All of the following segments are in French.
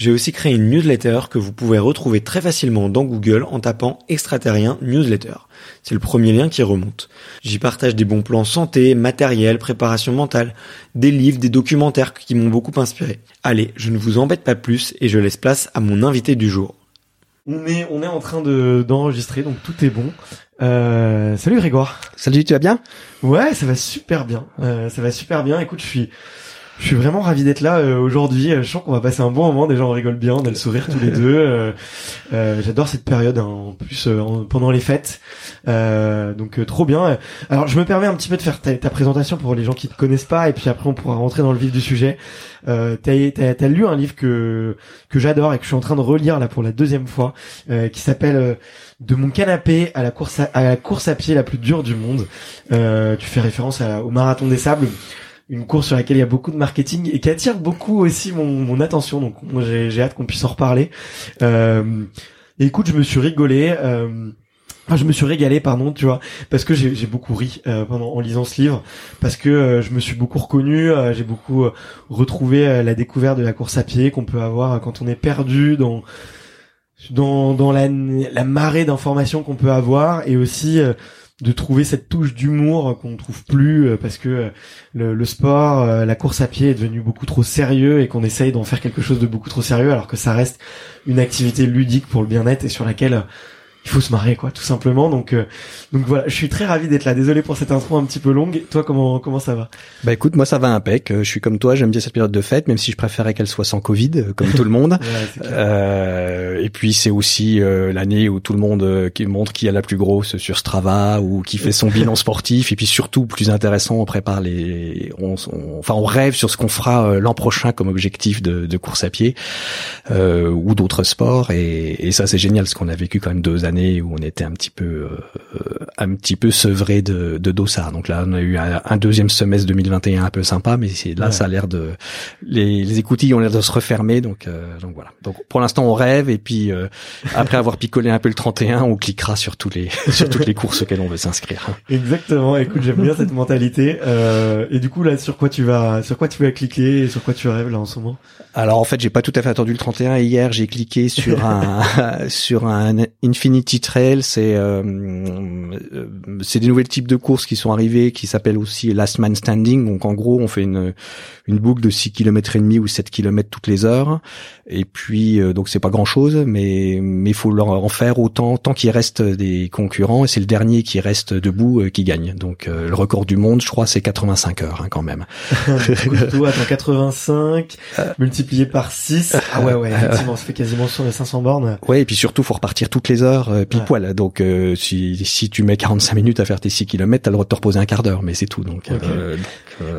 j'ai aussi créé une newsletter que vous pouvez retrouver très facilement dans Google en tapant extraterrien newsletter. C'est le premier lien qui remonte. J'y partage des bons plans santé, matériel, préparation mentale, des livres, des documentaires qui m'ont beaucoup inspiré. Allez, je ne vous embête pas plus et je laisse place à mon invité du jour. On est, on est en train de, d'enregistrer, donc tout est bon. Euh, salut Grégoire. Salut, tu vas bien? Ouais, ça va super bien. Euh, ça va super bien. Écoute, je suis, je suis vraiment ravi d'être là euh, aujourd'hui. Euh, je sens qu'on va passer un bon moment. Déjà, on rigole bien, on a le sourire tous les deux. Euh, euh, J'adore cette période, hein, en plus en- pendant les fêtes. donc trop bien. Alors, je me permets un petit peu de faire ta, ta présentation pour les gens qui te connaissent pas, et puis après on pourra rentrer dans le vif du sujet. Euh, T'as as, lu un livre que que j'adore et que je suis en train de relire là pour la deuxième fois, euh, qui s'appelle De mon canapé à la course à, à la course à pied la plus dure du monde. Euh, tu fais référence à- au marathon des sables une course sur laquelle il y a beaucoup de marketing et qui attire beaucoup aussi mon, mon attention. Donc j'ai hâte qu'on puisse en reparler. Euh, écoute, je me suis rigolé. Euh, je me suis régalé, pardon, tu vois, parce que j'ai beaucoup ri euh, pendant en lisant ce livre, parce que euh, je me suis beaucoup reconnu, euh, j'ai beaucoup euh, retrouvé la découverte de la course à pied qu'on peut avoir quand on est perdu dans dans dans la, la marée d'informations qu'on peut avoir et aussi de trouver cette touche d'humour qu'on ne trouve plus euh, parce que euh, le, sport, euh, la course à pied est devenu beaucoup trop sérieux et qu'on essaye d'en faire quelque chose de beaucoup trop sérieux alors que ça reste une activité ludique pour le bien-être et sur laquelle il faut se marrer quoi tout simplement donc euh, donc voilà je suis très ravi d'être là désolé pour cette intro un petit peu longue toi comment comment ça va? Bah écoute, moi ça va impec. Euh, Je suis comme toi, j'aime bien cette période de fête, même si je préférais qu'elle soit sans Covid, euh, comme tout le monde. Ouais. Euh, et puis c'est aussi euh, l'année où tout le monde qui montre qui a la plus grosse sur Strava ou qui fait son bilan sportif. Et puis surtout, plus intéressant, on prépare les, on, on- enfin on rêve sur ce qu'on fera l'an prochain comme objectif de, de course à pied euh, ou d'autres sports. Et, et ça c'est génial, parce qu'on a vécu quand même deux années où on était un petit peu, euh, un petit peu sevré de, de dossard. Donc là, on a eu un, un deuxième semestre 2021 un peu sympa, mais c'est là Ouais. ça a l'air de, les, les écoutilles ont l'air de se refermer. Donc, euh, donc voilà. Donc pour l'instant on rêve et puis euh, après avoir picolé un peu le 31, on cliquera sur tous les, sur toutes les courses auxquelles on veut s'inscrire. Exactement. Écoute, j'aime bien cette mentalité. Euh, et du coup, là, sur quoi tu vas, sur quoi tu vas cliquer et sur quoi tu rêves là en ce moment? Alors en fait, j'ai pas tout à fait attendu le 31. Hier, j'ai cliqué sur un sur un Infinity Infinity Trail, c'est euh, euh, c'est des nouvelles types de courses qui sont arrivées, qui s'appellent aussi Last Man Standing. Donc en gros, on fait une une boucle de 6 km et demi ou 7 km toutes les heures. Et puis donc c'est pas grand chose, mais mais faut en faire autant tant qu'il reste des concurrents. Et c'est le dernier qui reste debout qui gagne. Donc le record du monde, je crois, c'est 85 heures hein, quand même. Toi, attends, 85 multiplié par 6. Ah ouais ouais, effectivement, ça fait quasiment sur les 500 bornes. Ouais, et puis surtout faut repartir toutes les heures euh, pile poil. Donc euh, si si tu mets 45 minutes à faire tes 6 km, t'as le droit de te reposer un quart d'heure, mais c'est tout. Donc, euh,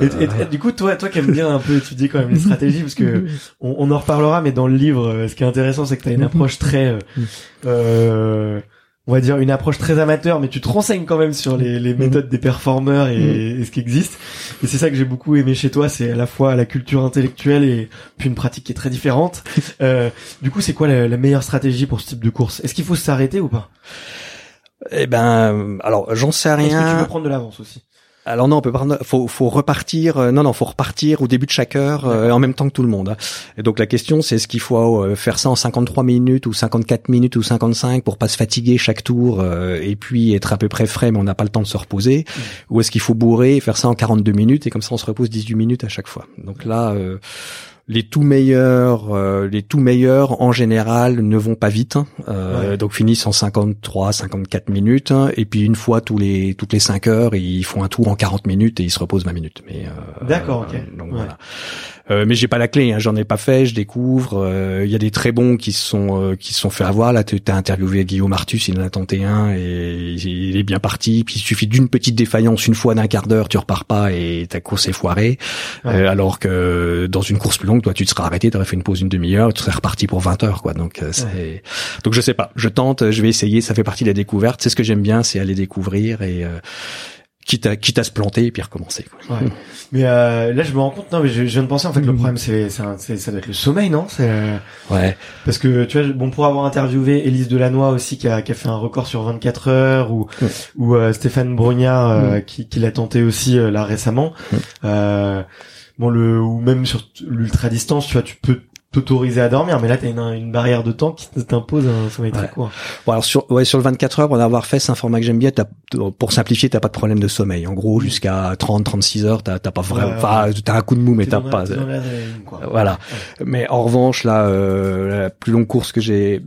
et, du coup, toi toi qui aimes bien un peu étudier quand même les stratégies, parce que on, en reparlera, mais dans le livre, ce qui est intéressant, c'est que t'as une approche très on va dire une approche très amateur, mais tu te renseignes quand même sur les, les méthodes des performeurs et, et, ce qui existe. Et c'est ça que j'ai beaucoup aimé chez toi, c'est à la fois la culture intellectuelle et puis une pratique qui est très différente. Euh, du coup, c'est quoi la, la, meilleure stratégie pour ce type de course? Est-ce qu'il faut s'arrêter ou pas? Eh ben, alors j'en sais rien. Est-ce que tu peux prendre de l'avance aussi? Alors non, on peut pas. Faut, faut repartir. Euh, non, non, faut repartir au début de chaque heure euh, en même temps que tout le monde. Hein. Et donc la question, c'est est-ce qu'il faut euh, faire ça en 53 minutes ou 54 minutes ou 55 pour pas se fatiguer chaque tour et puis être à peu près frais, mais on n'a pas le temps de se reposer, mm. ou est-ce qu'il faut bourrer et faire ça en 42 minutes et comme ça on se repose 18 minutes à chaque fois? Donc là les tout meilleurs, euh, les tout meilleurs en général ne vont pas vite, hein. euh, donc finissent en 53, 54 minutes, hein. et puis une fois tous les toutes les 5 heures, ils font un tour en 40 minutes et ils se reposent 20 minutes. Mais euh, d'accord, ok. donc voilà. Euh, mais j'ai pas la clé, hein, j'en ai pas fait, je découvre. Il y a des très bons qui se sont qui se sont fait avoir. Là, tu as interviewé Guillaume Artus, il en a tenté un et il est bien parti. Puis il suffit d'une petite défaillance une fois d'un quart d'heure, tu repars pas et ta course est foirée. alors que dans une course plus longue toi tu te seras arrêté, tu aurais fait une pause une demi-heure, tu serais reparti pour 20 heures quoi. Donc euh, c'est donc je sais pas, je tente, je vais essayer, ça fait partie de la découverte, c'est ce que j'aime bien, c'est aller découvrir et euh, quitte à quitte à se planter et puis recommencer quoi. Ouais. Mais euh, là je me rends compte non mais je, viens de penser en fait le problème c'est c'est ça doit être le sommeil non? C'est euh, ouais. parce que tu vois bon pour avoir interviewé Élise Delannoy aussi qui a qui a fait un record sur 24 heures ou ou Stéphane Brognard mm. qui qui l'a tenté aussi là récemment euh, bon le ou même sur l'ultra distance tu vois tu peux t'autoriser à dormir mais là t'as une, une barrière de temps qui t'impose un sommeil très court. Bon alors sur ouais sur le 24 heures pour avoir fait c'est un format que j'aime bien pour simplifier t'as pas de problème de sommeil. En gros jusqu'à 30 36 heures t'as t'as pas vraiment enfin t'as un coup de mou mais t'as pas voilà. Mais en revanche là euh, la plus longue course que j'ai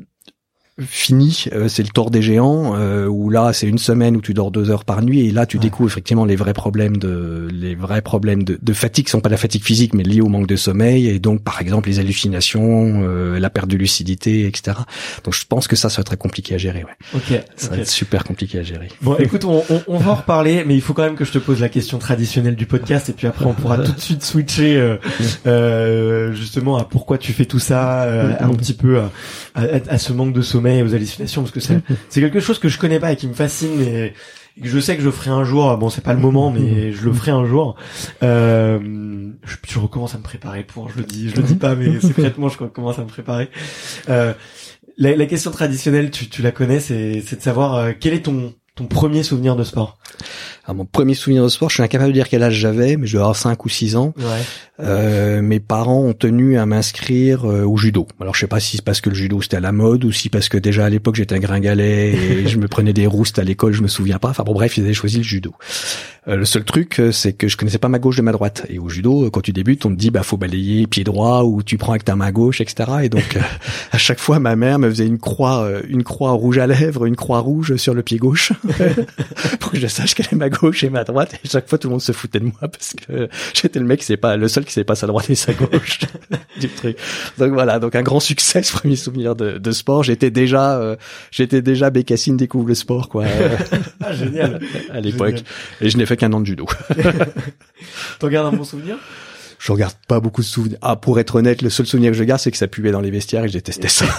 fini, euh, c'est le tour des géants euh, où là c'est une semaine où tu dors deux heures par nuit et là tu découvres effectivement les vrais problèmes de les vrais problèmes de, de fatigue, qui sont pas la fatigue physique mais liés au manque de sommeil et donc par exemple les hallucinations, euh, la perte de lucidité, etc. Donc je pense que ça ça va très compliqué à gérer. Ouais. Ok. Ça va être super compliqué à gérer. Bon, écoute, on, on, on, va en reparler, mais il faut quand même que je te pose la question traditionnelle du podcast et puis après on pourra tout de suite switcher justement à pourquoi tu fais tout ça, un petit peu à, à, à ce manque de sommeil aux hallucinations parce que c'est c'est quelque chose que je connais pas et qui me fascine et, que je sais que je ferai un jour. Bon, c'est pas le moment, mais je le ferai un jour. Euh, je, je, recommence à me préparer pour. Je le dis, je le dis pas, mais secrètement, je commence à me préparer. Euh, la, la, question traditionnelle, tu, tu la connais, c'est de savoir euh, quel est ton ton premier souvenir de sport? Alors, mon premier souvenir de sport, je suis incapable de dire quel âge j'avais, mais je dois avoir 5 ou 6 ans. Ouais. Euh, mes parents ont tenu à m'inscrire euh, au judo. Alors je sais pas si c'est parce que le judo c'était à la mode ou si parce que déjà à l'époque j'étais un gringalet et je me prenais des roustes à l'école, je me souviens pas. Enfin bon bref, ils avaient choisi le judo. Euh, le seul truc c'est que je connaissais pas ma gauche de ma droite. Et au judo, quand tu débutes, on te dit bah faut balayer pied droit ou tu prends avec ta main gauche, etc. Et donc à chaque fois ma mère me faisait une croix, une croix rouge à lèvres, une croix rouge sur le pied gauche pour que je sache quelle est ma gauche et ma droite. Et chaque fois tout le monde se foutait de moi parce que j'étais le mec c'est pas le seul qui sait pas sa droite et sa gauche du truc. Donc voilà, donc un grand succès, ce premier souvenir de, de sport. J'étais déjà, euh, j'étais déjà Bécassine découvre le sport, quoi. ah, génial. À l'époque. Et je n'ai fait qu'un an de judo. T'en gardes un bon souvenir? Je regarde pas beaucoup de souvenirs. Ah, pour être honnête, le seul souvenir que je garde, c'est que ça puait dans les vestiaires et je détestais ça.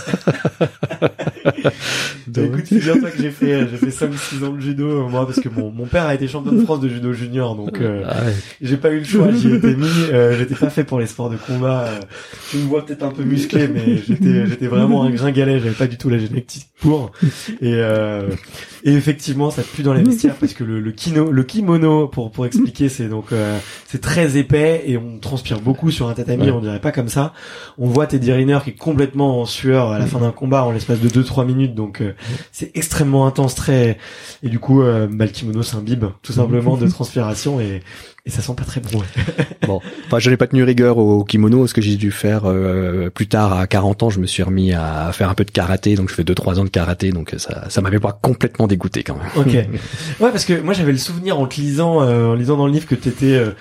Donc... Écoute, c'est bien que j'ai fait. Euh, j'ai fait 5 6 ans de judo, euh, moi, parce que mon, mon père a été champion de France de judo junior, donc euh, ah j'ai pas eu le choix. J'y étais mis. Euh, j'étais pas fait pour les sports de combat. tu me vois peut-être un peu musclé, mais j'étais j'étais vraiment un gringalet. J'avais pas du tout la génétique pour. Et, et effectivement, ça pue dans les vestiaires parce que le, le, kino, le kimono, pour pour expliquer, c'est donc c'est très épais et on transpires beaucoup sur un tatami, on dirait pas comme ça. On voit Teddy Riner qui est complètement en sueur à la fin d'un combat en l'espace de 2-3 minutes, donc euh, c'est extrêmement intense, très et du coup, euh, bah, le kimono s'imbibe tout simplement de transpiration et et ça sent pas très bon. bon, enfin, je n'ai pas tenu rigueur au kimono, ce que j'ai dû faire euh, plus tard à 40 ans. Je me suis remis à faire un peu de karaté, donc je fais deux trois ans de karaté, donc ça, ça m'avait pas complètement dégoûté quand même. Ok. Ouais, parce que moi j'avais le souvenir en te lisant, euh, en lisant dans le livre que t'étais euh,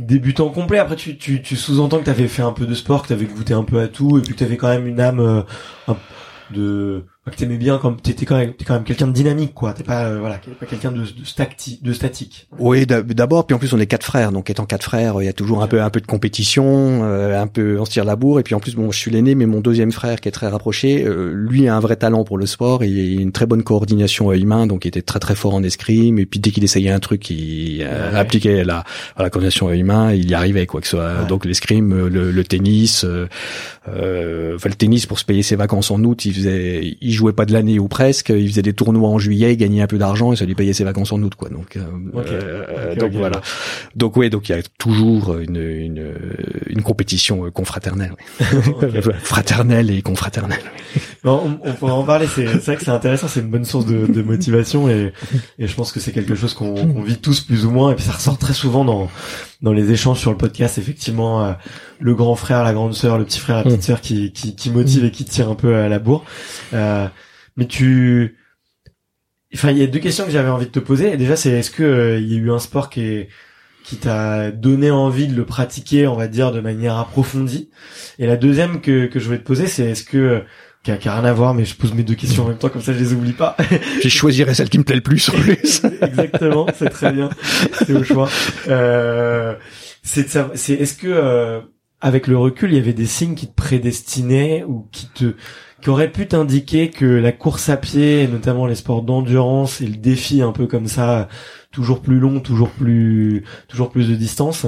débutant complet. Après, tu, tu, sous-entends que t'avais fait un peu de sport, que t'avais goûté un peu à tout, et puis que t'avais quand même une âme euh, de t'aimais bien comme t'étais quand même t'es quand même quelqu'un de dynamique quoi. T'es pas euh, voilà pas quelqu'un de, de, stati, de statique. Oui d'abord puis en plus on est quatre frères. Donc étant quatre frères il y a toujours un peu un peu de compétition euh, un peu on se tire la bourre. Et puis en plus bon je suis l'aîné mais mon deuxième frère qui est très rapproché euh, lui a un vrai talent pour le sport. Il a une très bonne coordination humain. Donc il était très très fort en escrime. Et puis dès qu'il essayait un truc il appliquait la la coordination humain il y arrivait quoi que ce soit donc l'escrime le, le, tennis euh, enfin le tennis pour se payer ses vacances en août il faisait il jouait pas de l'année ou presque il faisait des tournois en juillet il gagnait un peu d'argent et ça lui payait ses vacances en août quoi. Donc euh, euh donc voilà. Donc ouais donc il y a toujours une une, une compétition euh, confraternelle. Fraternelle et confraternelle. Bon, on, on pourra en parler c'est vrai que c'est intéressant c'est une bonne source de, de motivation et, et je pense que c'est quelque chose qu'on qu vit tous plus ou moins et puis ça ressort très souvent dans dans les échanges sur le podcast, effectivement, euh, le grand frère, la grande sœur, le petit frère, la petite mm. sœur qui, qui, qui motive et qui tire un peu à la bourre. Euh, mais tu, enfin, il y a deux questions que j'avais envie de te poser. Déjà, c'est est-ce que euh, il y a eu un sport qui est qui t'a donné envie de le pratiquer, on va dire, de manière approfondie? Et la deuxième que, que je voulais te poser, c'est est-ce que qui a, qui a, rien à voir, mais je pose mes deux questions en même temps, comme ça je les oublie pas. J'ai choisirais celle qui me plaît le plus en plus. Exactement, c'est très bien, c'est au choix. Euh, c'est c'est est-ce que euh, avec le recul, il y avait des signes qui te prédestinaient ou qui te qui auraient pu t'indiquer que la course à pied, et notamment les sports d'endurance et le défi un peu comme ça, toujours plus long, toujours plus toujours plus de distance,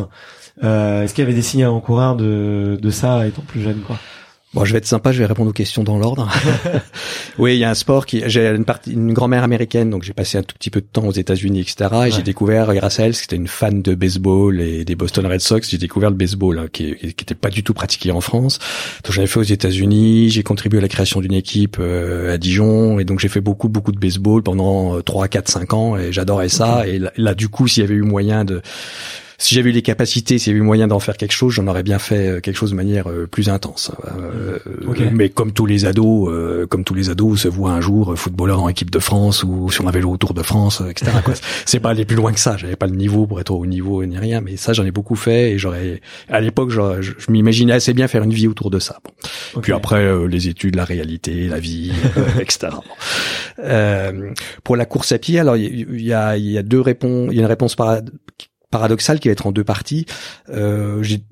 euh, est-ce qu'il y avait des signes à encourager de de ça étant plus jeune quoi? Bon, je vais être sympa, je vais répondre aux questions dans l'ordre. oui, il y a un sport qui, j'ai une partie, une grand-mère américaine, donc j'ai passé un tout petit peu de temps aux États-Unis, etc. Et j'ai découvert, grâce à elle, c'était une fan de baseball et des Boston Red Sox, j'ai découvert le baseball, hein, qui, qui était pas du tout pratiqué en France. Donc j'en ai fait aux États-Unis, j'ai contribué à la création d'une équipe euh, à Dijon, et donc j'ai fait beaucoup, beaucoup de baseball pendant 3, 4, 5 ans, et j'adorais ça. Et là, du coup, s'il y avait eu moyen de si j'avais eu les capacités, s'il y avait eu moyen d'en faire quelque chose, j'en aurais bien fait euh, quelque chose de manière euh, plus intense. Euh, mais comme tous les ados, comme tous les ados, se voit un jour footballeur en équipe de France ou sur un vélo autour de France, etc. c'est pas aller plus loin que ça. J'avais pas le niveau pour être au niveau ni rien, mais ça j'en ai beaucoup fait et j'aurais, à l'époque, je, je, m'imaginais assez bien faire une vie autour de ça. Bon. Puis après, les études, la réalité, la vie, etc. pour la course à pied, alors il y, a, y a deux réponses. Il y a une réponse par paradoxal qui va être en deux parties. Euh, j'ai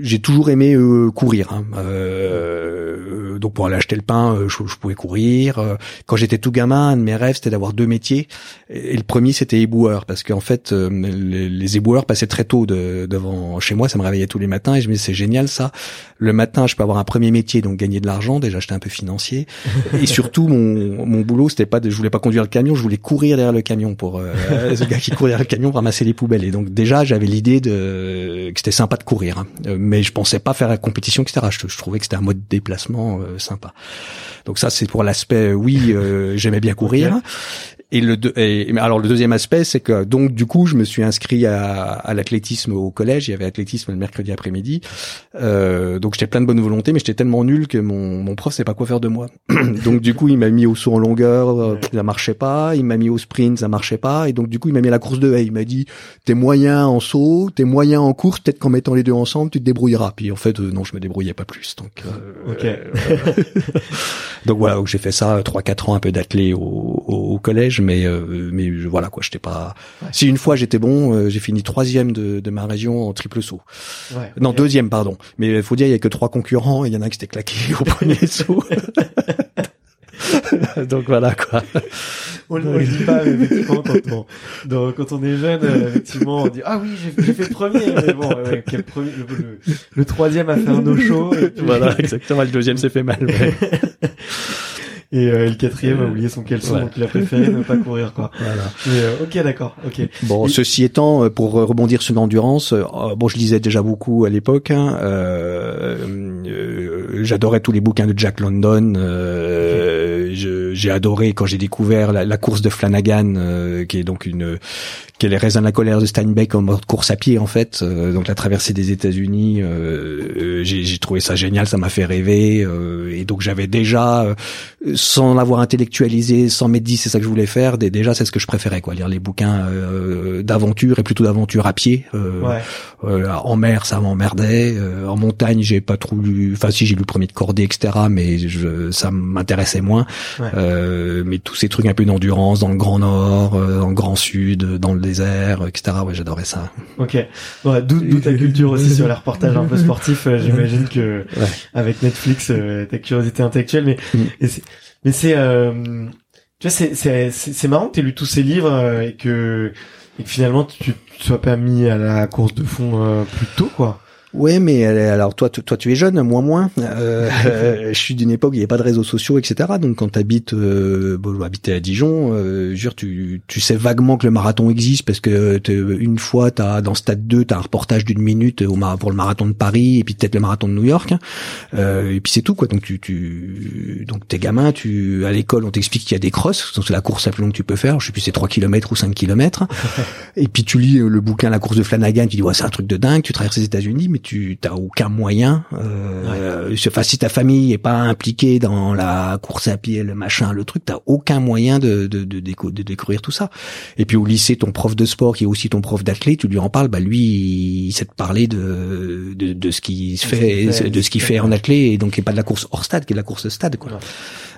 j'ai toujours aimé euh, courir. Hein. Euh, donc pour aller acheter le pain, euh, je, pouvais courir. Euh, quand j'étais tout gamin, un de mes rêves c'était d'avoir deux métiers. Et, le premier c'était éboueur parce qu'en fait les, les, éboueurs passaient très tôt de, devant chez moi. Ça me réveillait tous les matins et je me disais c'est génial ça. Le matin je peux avoir un premier métier donc gagner de l'argent. Déjà j'étais un peu financier et surtout mon mon boulot c'était pas de, je voulais pas conduire le camion, je voulais courir derrière le camion pour ce gars qui court derrière le camion ramasser les poubelles. Et donc déjà, j'avais l'idée de que c'était sympa de courir, hein. euh, mais je pensais pas faire la compétition, etc. Je, je trouvais que c'était un mode de déplacement euh, sympa. Donc ça, c'est pour l'aspect. Oui, euh, j'aimais bien courir. Et le et, alors le deuxième aspect, c'est que donc du coup, je me suis inscrit à, à l'athlétisme au collège. Il y avait athlétisme le mercredi après-midi. Euh, donc j'étais plein de bonne volonté, mais j'étais tellement nul que mon, mon prof sait pas quoi faire de moi. donc du coup, il m'a mis au saut en longueur, euh, ça marchait pas. Il m'a mis au sprint, ça marchait pas. Et donc du coup, il m'a mis à la course de haie. Il m'a dit t'es moyen en saut, t'es moyen en course. Peut-être qu'en mettant les deux ensemble, tu te débrouilleras. Puis en fait, euh, non, je me débrouillais pas plus. Donc euh, donc voilà, j'ai fait ça trois quatre ans un peu d'athlé au, au, au collège mais euh, mais voilà quoi, j'étais pas. Si une fois j'étais bon, euh, j'ai fini troisième de, de ma région en triple saut. Ouais, non deuxième pardon. Mais il faut dire il y a que trois concurrents, il y en a un qui s'était claqué au premier saut. Donc voilà quoi. On, ne le dit pas, mais effectivement, quand on, quand on est jeune, euh, effectivement, on dit ah oui, j'ai fait le premier, mais bon, ouais, premier, le, le, troisième a fait un no show. Voilà, exactement. Le deuxième s'est fait mal. Ouais. et, euh, le quatrième a oublié son caleçon, donc il a préféré ne pas courir, quoi. Voilà. Mais, ok, d'accord, ok. Bon, ceci étant, pour rebondir sur l'endurance, bon, je lisais déjà beaucoup à l'époque. Hein, J'adorais tous les bouquins de Jack London. J'ai adoré quand j'ai découvert la, la, course de Flanagan, qui est donc une qui est les raisins de la colère de Steinbeck en mode course à pied en fait. Euh, donc la traversée des États-Unis, euh, euh, j'ai trouvé ça génial, ça m'a fait rêver. et donc j'avais déjà, sans l'avoir intellectualisé, sans m'être dit c'est ça que je voulais faire, déjà c'est ce que je préférais quoi, lire les bouquins d'aventure et plutôt d'aventure à pied. Ouais. en mer ça m'emmerdait, en montagne j'ai pas trop lu, enfin si j'ai lu le premier de cordée etc. Mais je, ça m'intéressait moins. Mais tous ces trucs un peu d'endurance dans le Grand Nord, dans le Grand Sud, dans le désert, etc. Ouais, j'adorais ça. Ok. D'où ta culture aussi sur les reportages un peu sportifs. Euh, j'imagine que avec Netflix, euh, ta curiosité intellectuelle. Mais mm. mais c'est euh, tu vois c'est c'est c'est marrant que aies lu tous ces livres et que et que finalement tu, tu sois pas mis à la course de fond plus tôt quoi. Ouais, mais euh, alors toi, toi, tu es jeune, moi moins. Euh, je suis d'une époque où il n'y avait pas de réseaux sociaux, etc. Donc quand t'habites, euh, bon, j'habitais à Dijon, euh, jure, tu, tu sais vaguement que le marathon existe parce que une fois, t'as dans Stade 2, t'as un reportage d'une minute au, pour le marathon de Paris et puis peut-être le marathon de New York. Euh, et puis c'est tout quoi. Donc tu, tu, donc t'es gamin, tu à l'école, on t'explique qu'il y a des crosses, c'est la course la plus longue que tu peux faire. Je sais plus, c'est 3 km ou 5 km. et puis tu lis le bouquin La course de Flanagan, tu dis ouais, c'est un truc de dingue. Tu traverses les États-Unis, mais tu t'as aucun moyen. Euh, enfin, si ta famille est pas impliquée dans la course à pied, le machin, le truc, t'as aucun moyen de de, de, de, découvrir tout ça. Et puis au lycée, ton prof de sport qui est aussi ton prof d'athlète, tu lui en parles, bah lui, il sait te parler de de, de ce qui se fait, de ce qu'il fait en athlète, et donc qui est pas de la course hors stade, qui est de la course stade, quoi.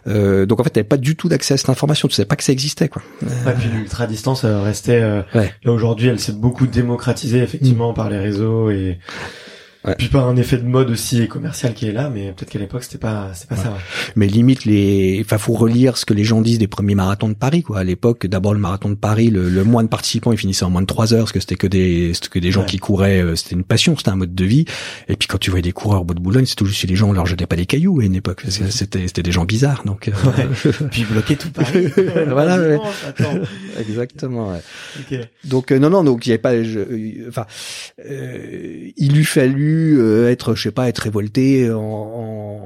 Euh, donc en fait, t'avais pas du tout d'accès à cette information. Tu savais pas que ça existait, quoi. Et puis l'ultra distance restait. Euh, aujourd'hui, elle s'est beaucoup démocratisée effectivement mm. par les réseaux et Ouais. Puis pas un effet de mode aussi commercial qui est là, mais peut-être qu'à l'époque c'était pas c'est pas ça. Ouais. Mais limite les, enfin faut relire ce que les gens disent des premiers marathons de Paris quoi. À l'époque, d'abord le marathon de Paris, le, le moins de participants, il finissait en moins de trois heures parce que c'était que des c'était que des gens qui couraient, euh, c'était une passion, c'était un mode de vie. Et puis quand tu voyais des coureurs au bout de Boulogne, c'était juste les gens on leur jetait pas des cailloux à une époque. C'était c'était des gens bizarres donc. Euh... puis bloquer tout Paris. voilà. Exactement. Ouais. Donc euh, non non donc il y avait pas, enfin euh, il eût euh, être, je sais pas, être révolté, en,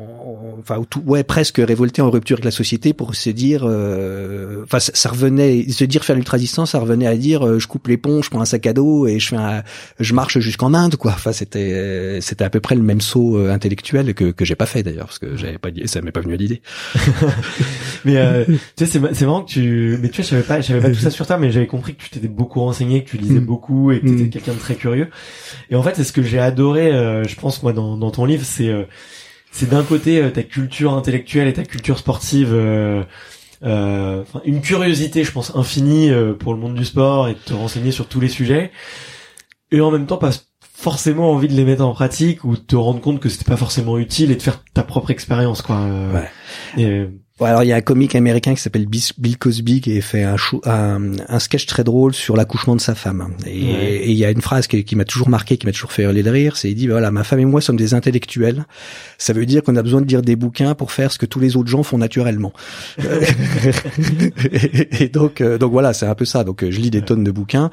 enfin, tout, ouais, presque révolté en rupture avec la société pour se dire, euh, enfin, ça, revenait, se dire faire l'ultra distance, ça revenait à dire, euh, je coupe les ponts, je prends un sac à dos et je fais, un, je marche jusqu'en Inde, quoi. Enfin, c'était, c'était à peu près le même saut intellectuel que que j'ai pas fait d'ailleurs, parce que j'avais pas, ça m'est pas venu à l'idée. mais tu sais, c'est c'est marrant que tu, mais tu vois, je savais pas, je savais pas tout ça sur toi, mais j'avais compris que tu t'étais beaucoup renseigné, que tu lisais mm. beaucoup et que tu étais mm. quelqu'un de très curieux. Et en fait, c'est ce que j'ai adoré euh, je pense moi dans, dans ton livre, c'est euh, c'est d'un côté euh, ta culture intellectuelle et ta culture sportive. une curiosité, je pense, infinie pour le monde du sport et de te renseigner sur tous les sujets, et en même temps pas forcément envie de les mettre en pratique ou de te rendre compte que c'était pas forcément utile et de faire ta propre expérience, quoi. Ouais. Et, alors il y a un comique américain qui s'appelle Bill Cosby qui a fait un, un, un, sketch très drôle sur l'accouchement de sa femme. Et, il y a une phrase qui, m'a toujours marqué, qui m'a toujours fait hurler de rire, c'est il dit voilà ma femme et moi sommes des intellectuels. Ça veut dire qu'on a besoin de lire des bouquins pour faire ce que tous les autres gens font naturellement. et, donc euh, donc voilà c'est un peu ça. Donc je lis des tonnes de bouquins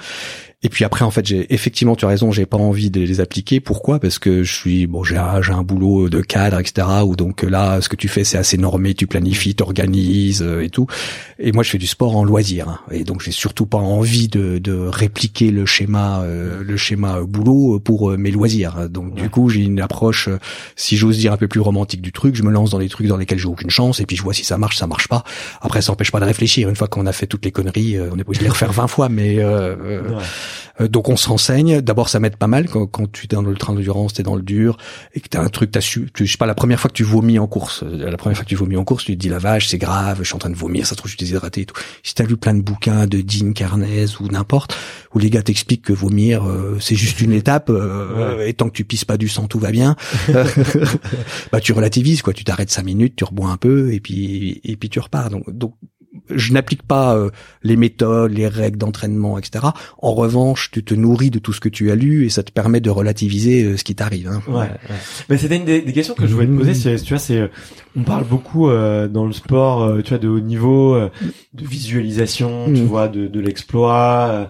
et puis après, en fait, j'ai effectivement, tu as raison, j'ai pas envie de les appliquer. Pourquoi? Parce que je suis bon, j'ai un boulot de cadre, etc. Où donc là, ce que tu fais, c'est assez normé, tu planifies, t'organises euh, et tout. Et moi, je fais du sport en loisir, hein. et donc j'ai surtout pas envie de, de répliquer le schéma, euh, le schéma boulot pour euh, mes loisirs. Donc du coup, j'ai une approche, si j'ose dire, un peu plus romantique du truc. Je me lance dans des trucs dans lesquels j'ai aucune chance, et puis je vois si ça marche, ça marche pas. Après, ça empêche pas de réfléchir. Une fois qu'on a fait toutes les conneries, on est obligé de les refaire 20 fois, mais euh, donc on se renseigne. D'abord, ça m'aide pas mal quand, quand tu es dans le train d'endurance, t'es dans le dur et que t'as un truc, t'as su. Tu, je sais pas, la première fois que tu vomis en course, euh, la première fois que tu vomis en course, tu te dis la vache, c'est grave, je suis en train de vomir, ça se trouve je suis déshydraté et tout. Si t'as lu plein de bouquins de Dean Carnez ou n'importe, où les gars t'expliquent que vomir euh, c'est juste une étape et tant que tu pisses pas du sang tout va bien, bah tu relativises quoi. Tu t'arrêtes cinq minutes, tu rebois un peu et puis et puis tu repars. Donc donc je n'applique pas euh, les méthodes, les règles d'entraînement, etc. En revanche, tu te nourris de tout ce que tu as lu et ça te permet de relativiser euh, ce qui t'arrive. Hein. Ouais. Mais c'était une des, des, questions que je voulais te poser. C'est, tu vois, c'est, on parle beaucoup euh, dans le sport, tu vois, de haut niveau, de visualisation, tu mm. vois, de, de l'exploit.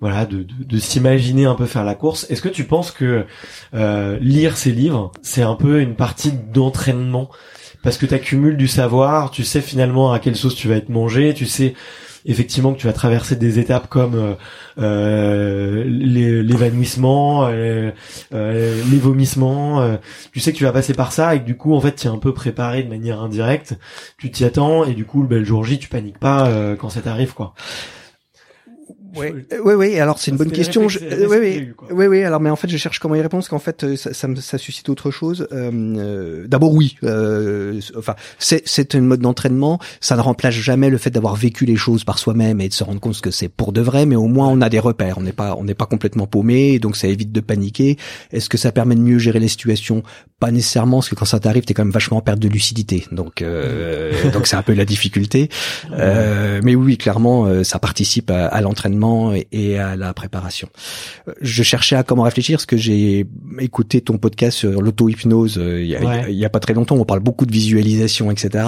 voilà, de, de, de s'imaginer un peu faire la course. Est-ce que tu penses que lire ces livres, c'est un peu une partie d'entraînement parce que tu accumules du savoir, tu sais finalement à quelle sauce tu vas être mangé, tu sais effectivement que tu vas traverser des étapes comme euh, euh l'évanouissement, euh, euh, les vomissements. Tu sais que tu vas passer par ça et que du coup en fait tu es un peu préparé de manière indirecte. Tu t'y attends et du coup le jour J tu paniques pas quand ça t'arrive quoi. Oui, oui, oui. Alors c'est une bonne question. Je... oui, oui, oui, oui. Alors, mais en fait, je cherche comment y répondre parce qu'en fait, euh, ça, ça, ça, suscite autre chose. Euh, euh, D'abord, oui. Euh, enfin, c'est c'est une mode d'entraînement. Ça ne remplace jamais le fait d'avoir vécu les choses par soi-même et de se rendre compte que c'est pour de vrai. Mais au moins, on a des repères. On n'est pas on n'est pas complètement paumé, donc ça évite de paniquer. Est-ce que ça permet de mieux gérer les situations? Pas nécessairement, parce que quand ça t'arrive, t'es quand même vachement en perte de lucidité. Donc euh, donc c'est un peu la difficulté. mais oui, clairement, ça participe à, à l'entraînement et à la préparation. Je cherchais à comment réfléchir parce que j'ai écouté ton podcast sur l'auto-hypnose euh, il, y a pas très longtemps. On parle beaucoup de visualisation, etc.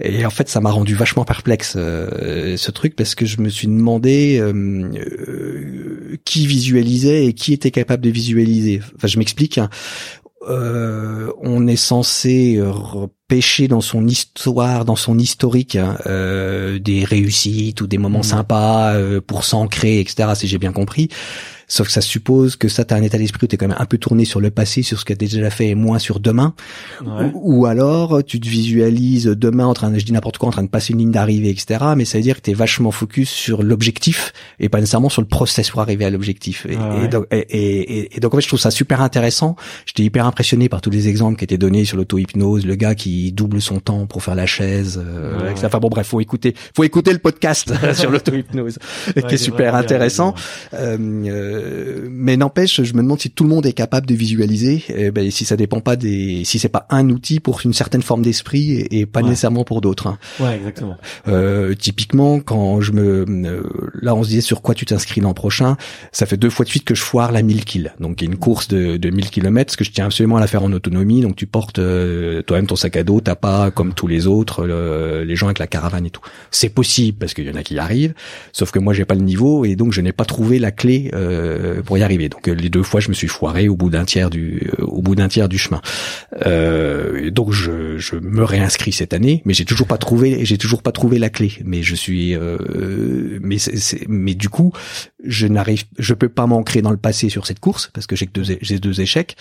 Et en fait, ça m'a rendu vachement perplexe euh, ce truc parce que je me suis demandé euh, qui visualisait et qui était capable de visualiser. Enfin, je m'explique. Hein. Euh, on est censé pêcher dans son histoire, dans son historique, hein, euh, des réussites ou des moments mmh. sympas euh, pour s'ancrer, etc. Si j'ai bien compris. Sauf que ça suppose que ça, t'as un état d'esprit où t'es quand même un peu tourné sur le passé, sur ce que t'as déjà fait et moins sur demain. Ou, alors, tu te visualises demain en train de, je dis n'importe quoi, en train de passer une ligne d'arrivée, etc. Mais ça veut dire que t'es vachement focus sur l'objectif et pas nécessairement sur le process pour arriver à l'objectif. Et, donc, et, et, donc, en fait, je trouve ça super intéressant. J'étais hyper impressionné par tous les exemples qui étaient donnés sur l'auto-hypnose, le gars qui double son temps pour faire la chaise. Euh, Enfin bon, bref, faut écouter, faut écouter le podcast sur l'auto-hypnose, qui est super intéressant. Euh, euh mais n'empêche, je me demande si tout le monde est capable de visualiser, et eh ben, si ça dépend pas des, si c'est pas un outil pour une certaine forme d'esprit et, pas nécessairement pour d'autres. Hein. Ouais, exactement. Euh, typiquement, quand je me, euh, là, on se disait sur quoi tu t'inscris l'an prochain, ça fait deux fois de suite que je foire la 1000 kills. Donc, il y a une course de, de 1000 km, parce que je tiens absolument à la faire en autonomie. Donc, tu portes euh, toi-même ton sac à dos, t'as pas comme tous les autres les gens avec la caravane et tout. C'est possible parce qu'il y en a qui y arrivent, sauf que moi j'ai pas le niveau et donc je n'ai pas trouvé la clé euh, euh, pour y arriver. Donc euh, les deux fois, je me suis foiré au bout d'un tiers du euh, au bout d'un tiers du chemin. donc je, je me réinscris cette année, mais j'ai toujours pas trouvé j'ai toujours pas trouvé la clé. Mais je suis mais c'est, mais du coup, je n'arrive je peux pas m'ancrer dans le passé sur cette course parce que j'ai deux j'ai deux échecs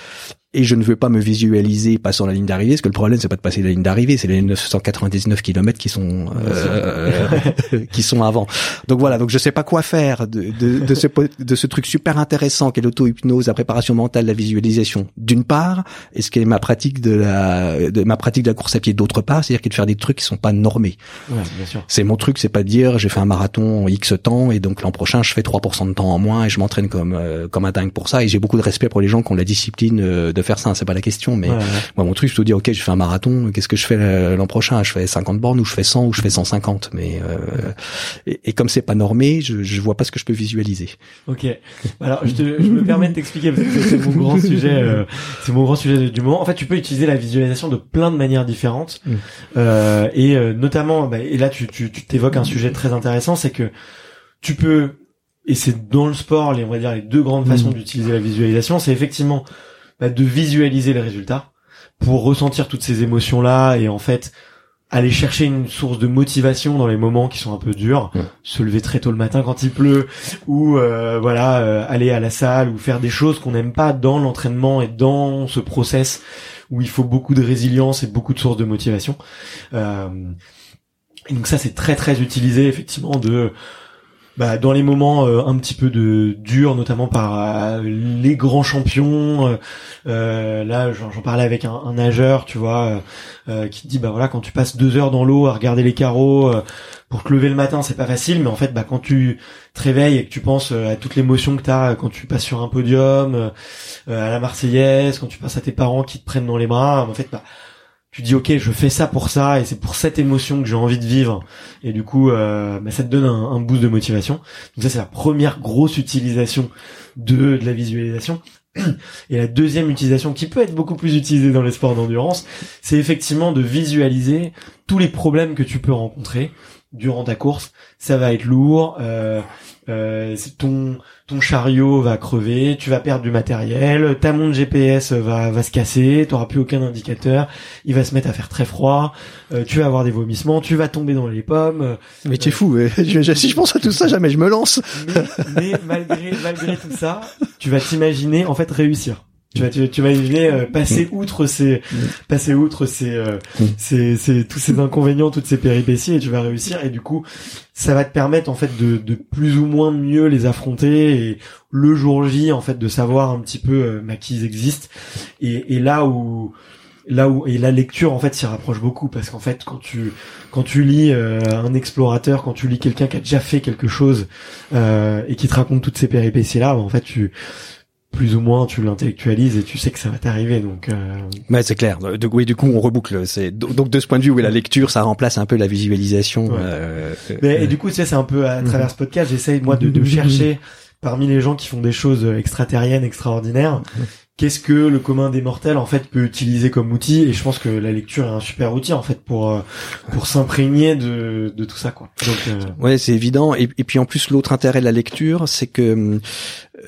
et je ne veux pas me visualiser passant la ligne d'arrivée, parce que le problème c'est pas de passer la ligne d'arrivée, c'est les 999 km qui sont euh, qui sont avant. Donc voilà, donc je sais pas quoi faire de, de, de ce de ce truc super intéressant qu'est l'auto-hypnose, la préparation mentale, la visualisation. D'une part, et ce qui est ma pratique de la de ma pratique de la course à pied d'autre part, c'est-à-dire qu'il de faire des trucs qui sont pas normés. Ouais, bien sûr. C'est mon truc, c'est pas de dire j'ai fait un marathon en X temps et donc l'an prochain je fais 3% de temps en moins et je m'entraîne comme euh, comme un dingue pour ça. Et j'ai beaucoup de respect pour les gens qui ont la discipline euh, de faire ça, c'est pas la question, mais moi mon truc, je te dis, ok, je fais un marathon, qu'est-ce que je fais euh, l'an prochain? Je fais 50 bornes ou je fais 100 ou je fais 150, mais euh, et, comme c'est pas normé, je, je vois pas ce que je peux visualiser. Ok, alors je, te, je me permets de t'expliquer parce que c'est mon grand sujet, euh, c'est mon grand sujet du moment. En fait, tu peux utiliser la visualisation de plein de manières différentes, mm. euh, et euh, notamment, bah, et là tu tu t'évoques un sujet très intéressant, c'est que tu peux et c'est dans le sport, les, on va dire les deux grandes façons mm. d'utiliser la visualisation, c'est effectivement bah, de visualiser les résultats pour ressentir toutes ces émotions là et en fait aller chercher une source de motivation dans les moments qui sont un peu durs, se lever très tôt le matin quand il pleut, ou euh, voilà euh, aller à la salle ou faire des choses qu'on n'aime pas dans l'entraînement et dans ce process où il faut beaucoup de résilience et beaucoup de sources de motivation. Euh, et donc ça c'est très très utilisé effectivement de bah, dans les moments euh, un petit peu de dur, notamment par euh, les grands champions. Euh, là, j'en parlais avec un, un, nageur, tu vois, qui dit bah voilà, quand tu passes deux heures dans l'eau à regarder les carreaux pour te lever le matin, c'est pas facile, mais en fait, bah quand tu te réveilles et que tu penses à toute l'émotion que t'as quand tu passes sur un podium, à la Marseillaise, quand tu passes à tes parents qui te prennent dans les bras, en fait, bah tu dis ok, je fais ça pour ça et c'est pour cette émotion que j'ai envie de vivre. Et du coup, euh, bah, ça te donne un, boost de motivation. Donc ça, c'est la première grosse utilisation de, de la visualisation. Et la deuxième utilisation qui peut être beaucoup plus utilisée dans les sports d'endurance, c'est effectivement de visualiser tous les problèmes que tu peux rencontrer durant ta course. Ça va être lourd, euh, euh, ton ton chariot va crever, tu vas perdre du matériel, ta montre GPS va va se casser, tu auras plus aucun indicateur, il va se mettre à faire très froid, euh, tu vas avoir des vomissements, tu vas tomber dans les pommes. Mais tu es fou, si je pense à tout ça, jamais je me lance. Mais, mais malgré malgré tout ça, tu vas t'imaginer en fait réussir. Tu vas, tu, vas imaginer euh, passer mm. outre ces, mm. passer outre ces, euh, mm. ces, ces, tous ces inconvénients, toutes ces péripéties, et tu vas réussir. Et du coup, ça va te permettre en fait de, de plus ou moins mieux les affronter et le jour J en fait de savoir un petit peu euh, bah, qu'ils existent. Et, et là où là où et la lecture en fait s'y rapproche beaucoup parce qu'en fait quand tu quand tu lis euh, un explorateur quand tu lis quelqu'un qui a déjà fait quelque chose euh, et qui te raconte toutes ces péripéties là bah, en fait tu plus ou moins tu l'intellectualises et tu sais que ça va t'arriver donc euh... ouais c'est clair. Donc oui du coup on reboucle c'est donc de ce point de vue où la lecture ça remplace un peu la visualisation euh, Mais, et du coup tu sais c'est un peu à travers ce podcast j'essaye moi de, de chercher parmi les gens qui font des choses extraterriennes extraordinaires qu'est-ce que le commun des mortels en fait peut utiliser comme outil et je pense que la lecture est un super outil en fait pour euh, pour s'imprégner de, de tout ça quoi. Donc euh... ouais c'est évident. Et, et, puis en plus l'autre intérêt de la lecture c'est que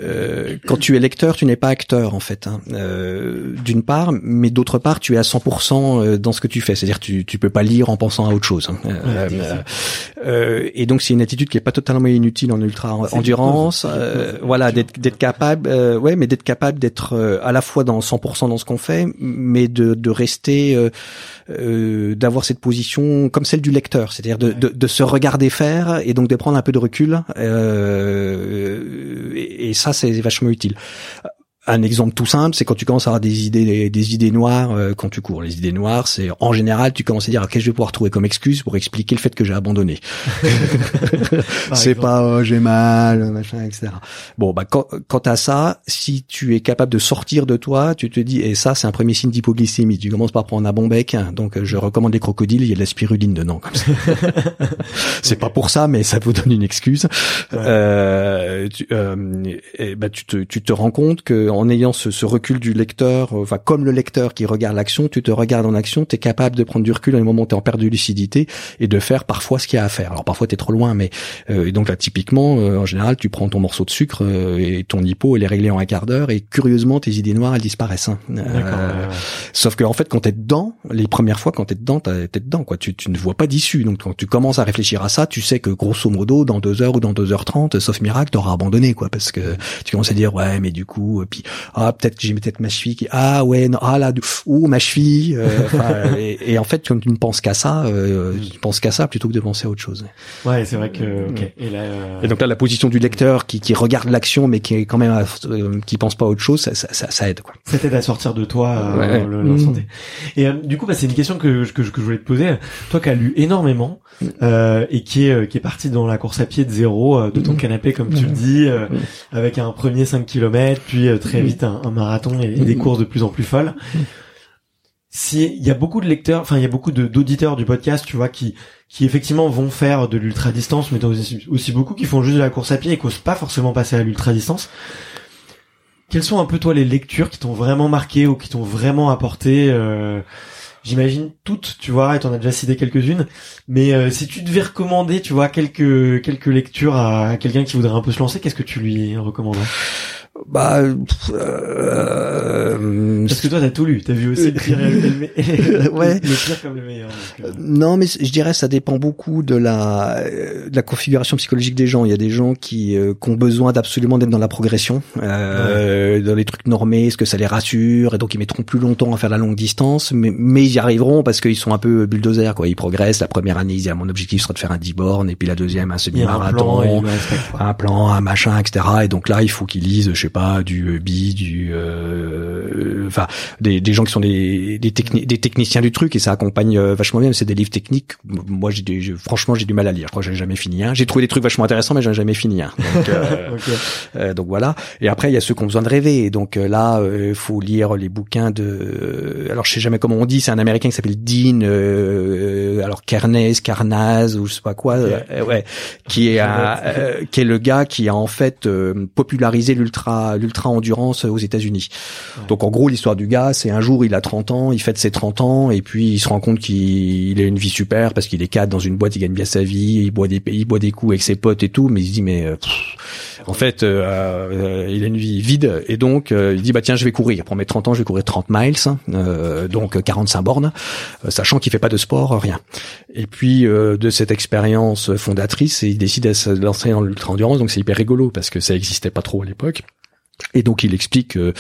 euh, quand tu es lecteur, tu n'es pas acteur en fait, hein. euh, d'une part, mais d'autre part, tu es à 100% euh, dans ce que tu fais. C'est-à-dire, tu tu peux pas lire en pensant à autre chose. Hein. Euh, et donc, c'est une attitude qui est pas totalement inutile en ultra endurance. voilà, d'être d'être capable, ouais, mais d'être capable d'être à la fois dans 100% dans ce qu'on fait, mais de de rester euh, d'avoir cette position comme celle du lecteur, c'est-à-dire de, de, de, se regarder faire et donc de prendre un peu de recul. Euh, et, et, ça, c'est vachement utile un exemple tout simple, c'est quand tu commences à avoir des idées, des, idées noires euh, quand tu cours. Les idées noires, c'est en général, tu commences à dire qu'est-ce que je vais pouvoir trouver comme excuse pour expliquer le fait que j'ai abandonné? c'est pas oh, j'ai mal, machin, etc. Bon, bah quand, quant à ça, si tu es capable de sortir de toi, tu te dis et ça, c'est un premier signe d'hypoglycémie. Tu commences par prendre un bon bec, hein. donc je recommande les crocodiles, il y a de la spiruline dedans. Comme ça. c'est pas pour ça, mais ça vous donne une excuse. Euh, tu, euh, et, bah, tu te, tu te rends compte que en ayant ce, ce, recul du lecteur, euh, enfin comme le lecteur qui regarde l'action, tu te regardes en action, tu es capable de prendre du recul à un moment où tu es en perte de lucidité et de faire parfois ce qu'il y a à faire. Alors parfois tu es trop loin, mais euh, et donc là typiquement, euh, en général, tu prends ton morceau de sucre et ton hypo, elle est réglée en un quart d'heure et curieusement tes idées noires elles disparaissent. Hein. Sauf que en fait quand t'es dedans, les premières fois quand t'es dedans, t'es dedans quoi. Tu, tu ne vois pas d'issue. Donc quand tu commences à réfléchir à ça, tu sais que grosso modo dans deux heures ou dans deux heures trente, sauf miracle, t'auras abandonné quoi, parce que tu commences à dire ouais mais du coup puis ah peut-être que j'ai peut-être ma cheville qui ah ouais non ah là ou ma cheville euh, et, et, en fait quand tu ne penses qu'à ça euh, tu penses qu'à ça plutôt que de penser à autre chose. Ouais c'est vrai que ok. Et là euh... et donc là la position du lecteur qui, qui regarde l'action mais qui est quand même euh, qui pense pas à autre chose ça, ça, ça, aide quoi. Ça t'aide à sortir de toi euh, le, mmh. et euh, du coup bah, c'est une question que, que, que je voulais te poser. Toi qui as lu énormément euh, et qui est qui est parti dans la course à pied de zéro de ton mmh. canapé comme tu le dis avec un premier 5 km puis très vite un, un marathon et, des mm-hmm. courses de plus en plus folles. Si il y a beaucoup de lecteurs, enfin il y a beaucoup d'auditeurs du podcast, tu vois, qui qui effectivement vont faire de l'ultra distance, mais aussi, aussi beaucoup qui font juste de la course à pied et qui n'osent pas forcément passer à l'ultra distance. Quelles sont un peu toi les lectures qui t'ont vraiment marqué ou qui t'ont vraiment apporté euh, J'imagine toutes, tu vois, et t'en as déjà cité quelques-unes. Mais euh, si tu devais recommander, tu vois, quelques quelques lectures à, à quelqu'un qui voudrait un peu se lancer, qu'est-ce que tu lui recommanderais? Bah, euh, parce que toi t'as tout lu, t'as vu aussi le pire et le, ouais. le pire comme le meilleur. Euh. Non, mais je dirais ça dépend beaucoup de la, de la configuration psychologique des gens. Il y a des gens qui, euh, qui ont besoin d'absolument d'être dans la progression, euh, dans les trucs normés, est-ce que ça les rassure, et donc ils mettront plus longtemps à faire la longue distance, mais, mais ils y arriveront parce qu'ils sont un peu bulldozers, quoi. Ils progressent. La première année, ils disent, mon objectif sera de faire un 10 bornes, et puis la deuxième un semi-marathon, un, un, plan, un machin, etc. Et donc là, il faut qu'ils lisent, je sais pas, du bi, du euh, enfin des, des gens qui sont des des, des techniciens du truc et ça accompagne vachement bien. C'est des livres techniques. Moi, j'ai franchement j'ai du mal à lire. Je crois que j'ai jamais fini un. J'ai trouvé des trucs vachement intéressants, mais j'en ai jamais fini un. Donc, donc voilà. Et après il y a ceux qui ont besoin de rêver. Et donc là, il faut lire les bouquins de. Alors je sais jamais comment on dit. C'est un Américain qui s'appelle Dean. alors Carnez, Carnaz ou je sais pas quoi. ouais, qui est un, qui est le gars qui a en fait euh, popularisé l'ultra l'ultra endurance aux États-Unis. Donc en gros l'histoire du gars, c'est un jour il a 30 ans, il fête ses 30 ans et puis il se rend compte qu'il a une vie super parce qu'il est cadre dans une boîte, il gagne bien sa vie, il boit des il boit des coups avec ses potes et tout, mais il se dit mais euh, en fait euh, euh, il a une vie vide et donc il dit bah tiens je vais courir. Pour mes 30 ans je vais courir 30 miles donc 45 bornes sachant qu'il fait pas de sport rien. Et puis de cette expérience fondatrice il décide de se lancer dans l'ultra endurance donc c'est hyper rigolo parce que ça existait pas trop à l'époque et donc il explique euh,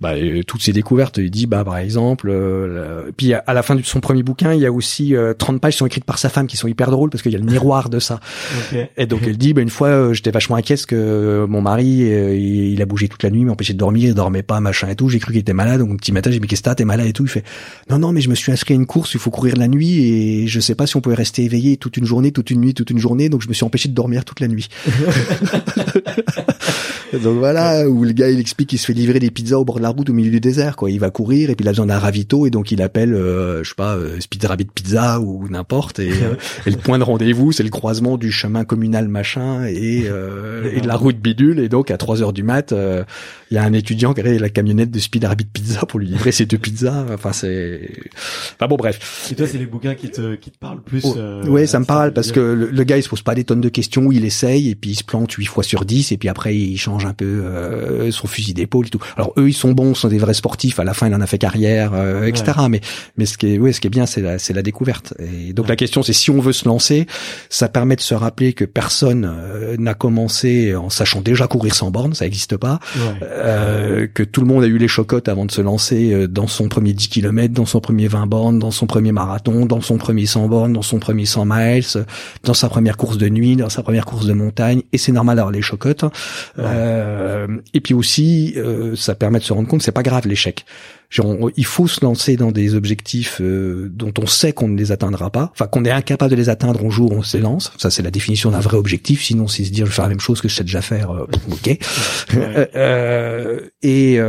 bah, euh, toutes ses découvertes. Il dit bah par exemple, euh, puis à la fin de son premier bouquin, il y a aussi 30 pages qui sont écrites par sa femme qui sont hyper drôles parce qu'il y a le miroir de ça. Et donc elle dit bah une fois j'étais vachement inquiet parce que mon mari il, a bougé toute la nuit, m'empêchait de dormir, il dormait pas machin et tout. J'ai cru qu'il était malade. Donc un petit matin j'ai dit qu'est-ce que t'es malade et tout. Il fait non non mais je me suis inscrit à une course, il faut courir la nuit et je sais pas si on pouvait rester éveillé toute une journée, toute une nuit, toute une journée. Donc je me suis empêché de dormir toute la nuit. donc voilà où le gars il explique qu'il se fait livrer des pizzas au bord de la route au milieu du désert quoi. Il va courir et puis il a besoin d'un ravito et donc il appelle euh, je sais pas euh, Speed Rabbit Pizza ou n'importe et, euh, et, le point de rendez-vous c'est le croisement du chemin communal machin et, euh, et de la route bidule et donc à 3 heures du mat euh, il y a un étudiant qui a la camionnette de Speed Rabbit Pizza pour lui livrer ses deux pizzas. Enfin c'est enfin bon bref. Et toi c'est les bouquins qui te qui te parlent plus oh, ouais ça me parle parce que le, le, gars il se pose pas des tonnes de questions il essaye et puis il se plante 8 fois sur 10 et puis après il change un peu son fusil d'épaule et tout. Alors eux, ils sont bons, sont des vrais sportifs. À la fin, il en a fait carrière, euh, etc. Mais mais ce qui est, ouais, ce qui est bien, c'est la, c'est la découverte. Et donc la question, c'est si on veut se lancer, ça permet de se rappeler que personne euh, n'a commencé en sachant déjà courir sans borne, ça n'existe pas. Euh, que tout le monde a eu les chocottes avant de se lancer euh, dans son premier 10 km, dans son premier 20 bornes, dans son premier marathon, dans son premier 100 bornes, dans son premier 100 miles, dans sa première course de nuit, dans sa première course de montagne. Et c'est normal d'avoir les chocottes. Euh, et puis aussi, euh, ça permet de se rendre compte que c'est pas grave l'échec. il faut se lancer dans des objectifs euh, dont on sait qu'on ne les atteindra pas, enfin qu'on est incapable de les atteindre un jour on se lance. Ça c'est la définition d'un vrai objectif. Sinon c'est se dire je vais faire la même chose que je sais déjà faire. Euh, ok. et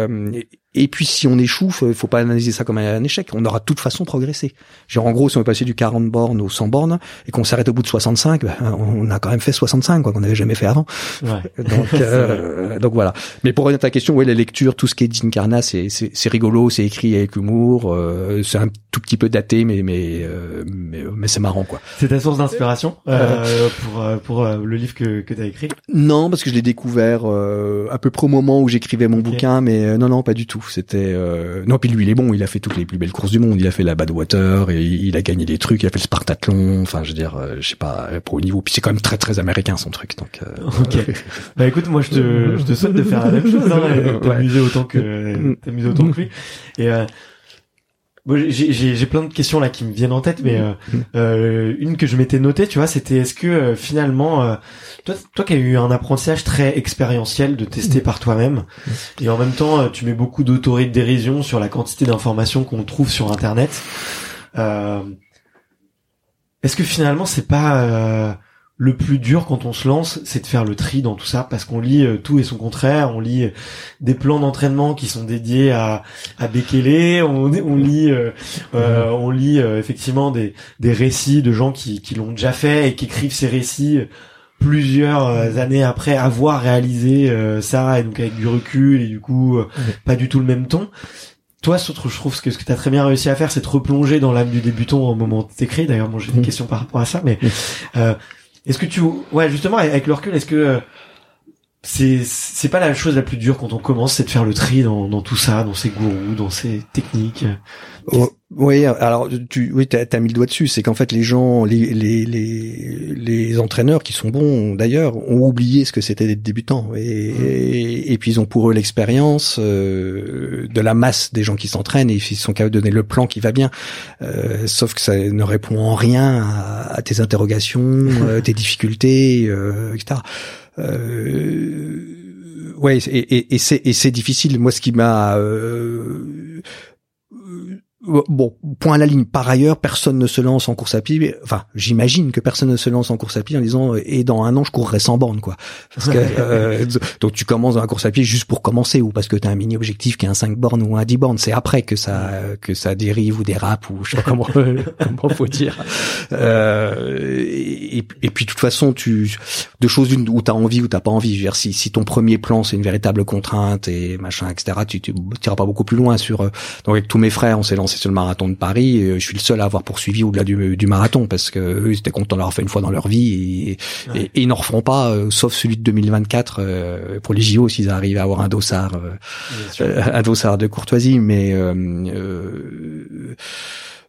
et puis si on échoue, faut, pas analyser ça comme un échec. On aura de toute façon progressé. Genre en gros, si on est passé du 40 bornes au 100 bornes et qu'on s'arrête au bout de 65, ben, on a quand même fait 65, quoi, qu'on n'avait jamais fait avant. Ouais. Donc, euh, donc voilà. Mais pour revenir à ta question, ouais, la lecture, tout ce qui est d'Incarna, c'est c'est rigolo, c'est écrit avec humour, euh, c'est un tout petit peu daté, mais mais euh, mais, mais c'est marrant, quoi. C'est ta source d'inspiration euh, pour pour le livre que que t'as écrit? Non, parce que je l'ai découvert à peu près au moment où j'écrivais mon bouquin, mais non non, pas du tout. C'était euh... non puis lui il est bon, il a fait toutes les plus belles courses du monde, il a fait la Badwater et il a gagné des trucs, il a fait le Spartathlon, enfin je veux dire, euh, je sais pas pour au niveau. Puis c'est quand même très très américain son truc donc. Euh... Ok. bah écoute moi je te je te souhaite de faire la même chose, hein, t'amuser autant que t'amuser autant que lui et euh, Bon, j'ai plein de questions là qui me viennent en tête, mais euh, euh, une que je m'étais notée, tu vois, c'était est-ce que euh, finalement, euh, toi, toi qui as eu un apprentissage très expérientiel de tester par toi-même, et en même temps, tu mets beaucoup d'autorité de dérision sur la quantité d'informations qu'on trouve sur Internet. est-ce que finalement, c'est pas le plus dur quand on se lance, c'est de faire le tri dans tout ça, parce qu'on lit euh, tout et son contraire, on lit euh, des plans d'entraînement qui sont dédiés à, à Bekele, on, on lit, euh, on lit effectivement des, des récits de gens qui, qui l'ont déjà fait et qui écrivent ces récits plusieurs années après avoir réalisé ça, et donc avec du recul et du coup pas du tout le même ton. Toi, surtout, je trouve que ce que tu as très bien réussi à faire, c'est de replonger dans l'âme du débutant au moment où t'écris. D'ailleurs, moi, j'ai une question par rapport à ça, mais est-ce que tu, ouais, justement, avec le recul, est-ce que euh, c'est c'est pas la chose la plus dure quand on commence, c'est de faire le tri dans, dans tout ça, dans ces gourous, dans ces techniques. Oh, oui, alors tu oui t'as as mis le doigt dessus, c'est qu'en fait les gens, les, les les les entraîneurs qui sont bons d'ailleurs ont oublié ce que c'était d'être débutant et, mmh. et, puis ils ont pour eux l'expérience euh, de la masse des gens qui s'entraînent et ils sont capables de donner le plan qui va bien, euh, sauf que ça ne répond en rien à, tes interrogations, euh, tes difficultés, etc. Euh, ouais, et, et, et c'est difficile. Moi, ce qui m'a euh, Bon, point à la ligne. Par ailleurs, personne ne se lance en course à pied. Enfin, j'imagine que personne ne se lance en course à pied en disant et dans un an je courrai sans bornes quoi. Parce que euh, donc tu commences dans la course à pied juste pour commencer ou parce que tu as un mini objectif qui est un 5 bornes ou un 10 bornes. C'est après que ça que ça dérive ou dérape ou je sais pas comment comment faut dire. Euh, et, et, puis de toute façon, tu de choses où où t'as envie ou t'as pas envie. Je veux dire, si si ton premier plan c'est une véritable contrainte et machin etc. Tu tu iras pas beaucoup plus loin sur. Euh, donc avec tous mes frères, on s'est lancé sur le marathon de Paris. je suis le seul à avoir poursuivi au-delà du, du, marathon parce que eux ils étaient contents de l'avoir fait une fois dans leur vie et, et, ils n'en referont pas, euh, sauf celui de 2024 euh, pour les JO s'ils arrivent à avoir un dossard, euh, un dossard de courtoisie. Mais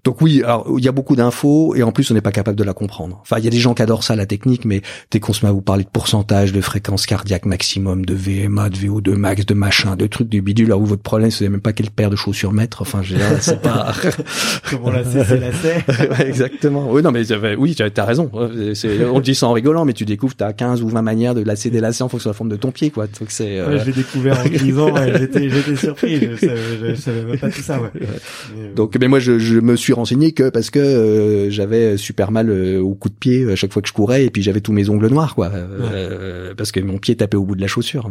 donc oui, alors il y a beaucoup d'infos et en plus on n'est pas capable de la comprendre. Enfin, il y a des gens qui adorent ça la technique, mais dès qu'on se met à vous parler de pourcentage, de fréquence cardiaque maximum, de VMA, de VO2 max, de machin, de trucs, de bidule, là où votre problème, c'est même pas quelle paire de chaussures mettre. Enfin, c'est pas. Comment la c'est la Exactement. Oui, non, mais oui, as raison. On le dit ça en rigolant, mais tu découvres, t'as 15 ou 20 manières de lasser des lacets en fonction de la forme de ton pied, quoi. Donc c'est. Euh... Ouais, je l'ai découvert en grisant et j'étais, j'étais surpris. Je savais, je savais même pas tout ça. Ouais. Donc, mais moi, je, je me suis renseigné que parce que euh, j'avais super mal euh, au coup de pied à chaque fois que je courais et puis j'avais tous mes ongles noirs quoi euh, parce que mon pied tapait au bout de la chaussure.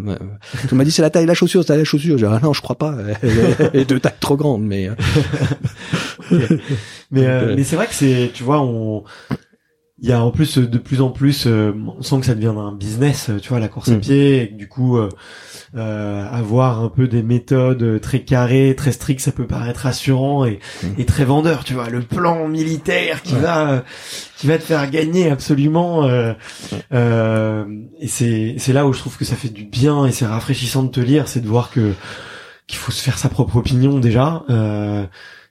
On m'a dit c'est la taille de la chaussure, c'est la chaussure. J'ai dit, ah non, je crois pas. et deux tailles trop grandes mais mais mais c'est vrai que c'est tu vois on il y a en plus de plus en plus on sent que ça devient un business tu vois la course à mm. pied et du coup euh, avoir un peu des méthodes très carrées, très strictes, ça peut paraître rassurant et, mmh. et très vendeur, tu vois, le plan militaire qui va qui va te faire gagner absolument. Euh, euh, et c'est c'est là où je trouve que ça fait du bien et c'est rafraîchissant de te lire, c'est de voir que qu'il faut se faire sa propre opinion déjà. Euh,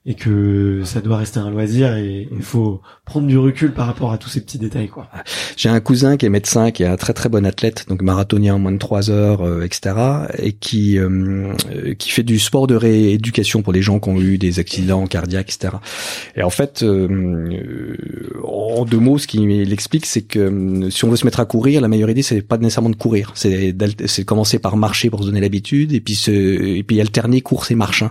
et que ça doit rester un loisir et il faut prendre du recul par rapport à tous ces petits détails quoi. J'ai un cousin qui est médecin, qui est un très très bon athlète, donc marathonien en moins de trois heures, euh, etc. et qui euh, qui fait du sport de rééducation pour les gens qui ont eu des accidents cardiaques, etc. Et en fait, euh, en deux mots, ce qu'il explique, c'est que si on veut se mettre à courir, la meilleure idée c'est pas nécessairement de courir, c'est c'est commencer par marcher pour se donner l'habitude et puis se et puis alterner course et marche. Hein.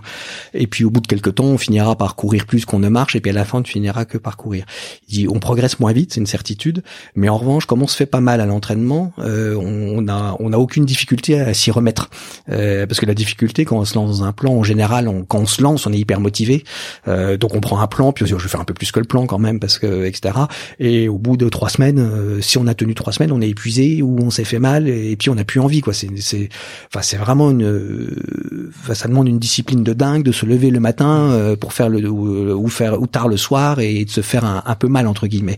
Et puis au bout de quelques temps, on finira par courir plus qu'on ne marche et puis à la fin tu finiras que par courir. Dit on progresse moins vite, c'est une certitude, mais en revanche comme on se fait pas mal à l'entraînement, euh, on a on aucune difficulté à s'y remettre euh, parce que la difficulté quand on se lance dans un plan en général, on, quand on se lance, on est hyper motivé, euh, donc on prend un plan puis je vais faire un peu plus que le plan quand même parce que etc. Et au bout de trois semaines, si on a tenu trois semaines, on est épuisé ou on s'est fait mal et puis on n'a plus envie quoi. C'est c'est enfin c'est vraiment une ça demande une discipline de dingue de se lever le matin pour faire le ou, faire ou tard le soir et de se faire un, un peu mal entre guillemets.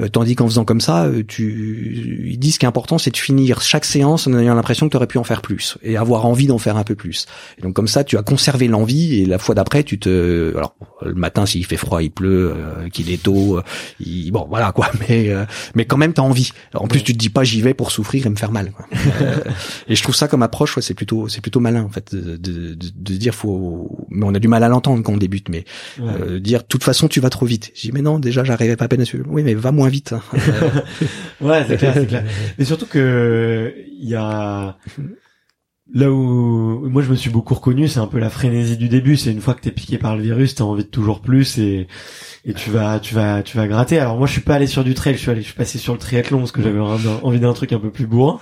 Euh, tandis qu'en faisant comme ça, euh, tu ils disent qu'important c'est de finir chaque séance en ayant l'impression que tu aurais pu en faire plus et avoir envie d'en faire un peu plus. Et donc comme ça, tu as conservé l'envie et la fois d'après, tu te alors le matin s'il fait froid, il pleut, euh, qu'il est tôt, il... bon voilà quoi, mais mais quand même tu as envie. En plus, tu te dis pas j'y vais pour souffrir et me faire mal. Quoi. et je trouve ça comme approche, ouais, c'est plutôt c'est plutôt malin en fait de, de, de, dire faut mais on a du mal à l'entendre quand on débute mais euh, dire de toute façon tu vas trop vite. J'ai dit mais non, déjà j'arrivais pas à peine à suivre. Oui, mais va moins vite. Hein. ouais, c'est clair, c'est clair. Mais surtout que il y a là où moi je me suis beaucoup reconnu, c'est un peu la frénésie du début. C'est une fois que t'es piqué par le virus, t'as envie de toujours plus et et tu vas tu vas tu vas gratter. Alors moi je suis pas allé sur du trail, je suis allé je suis passé sur le triathlon parce que j'avais envie d'un truc un peu plus bourrin.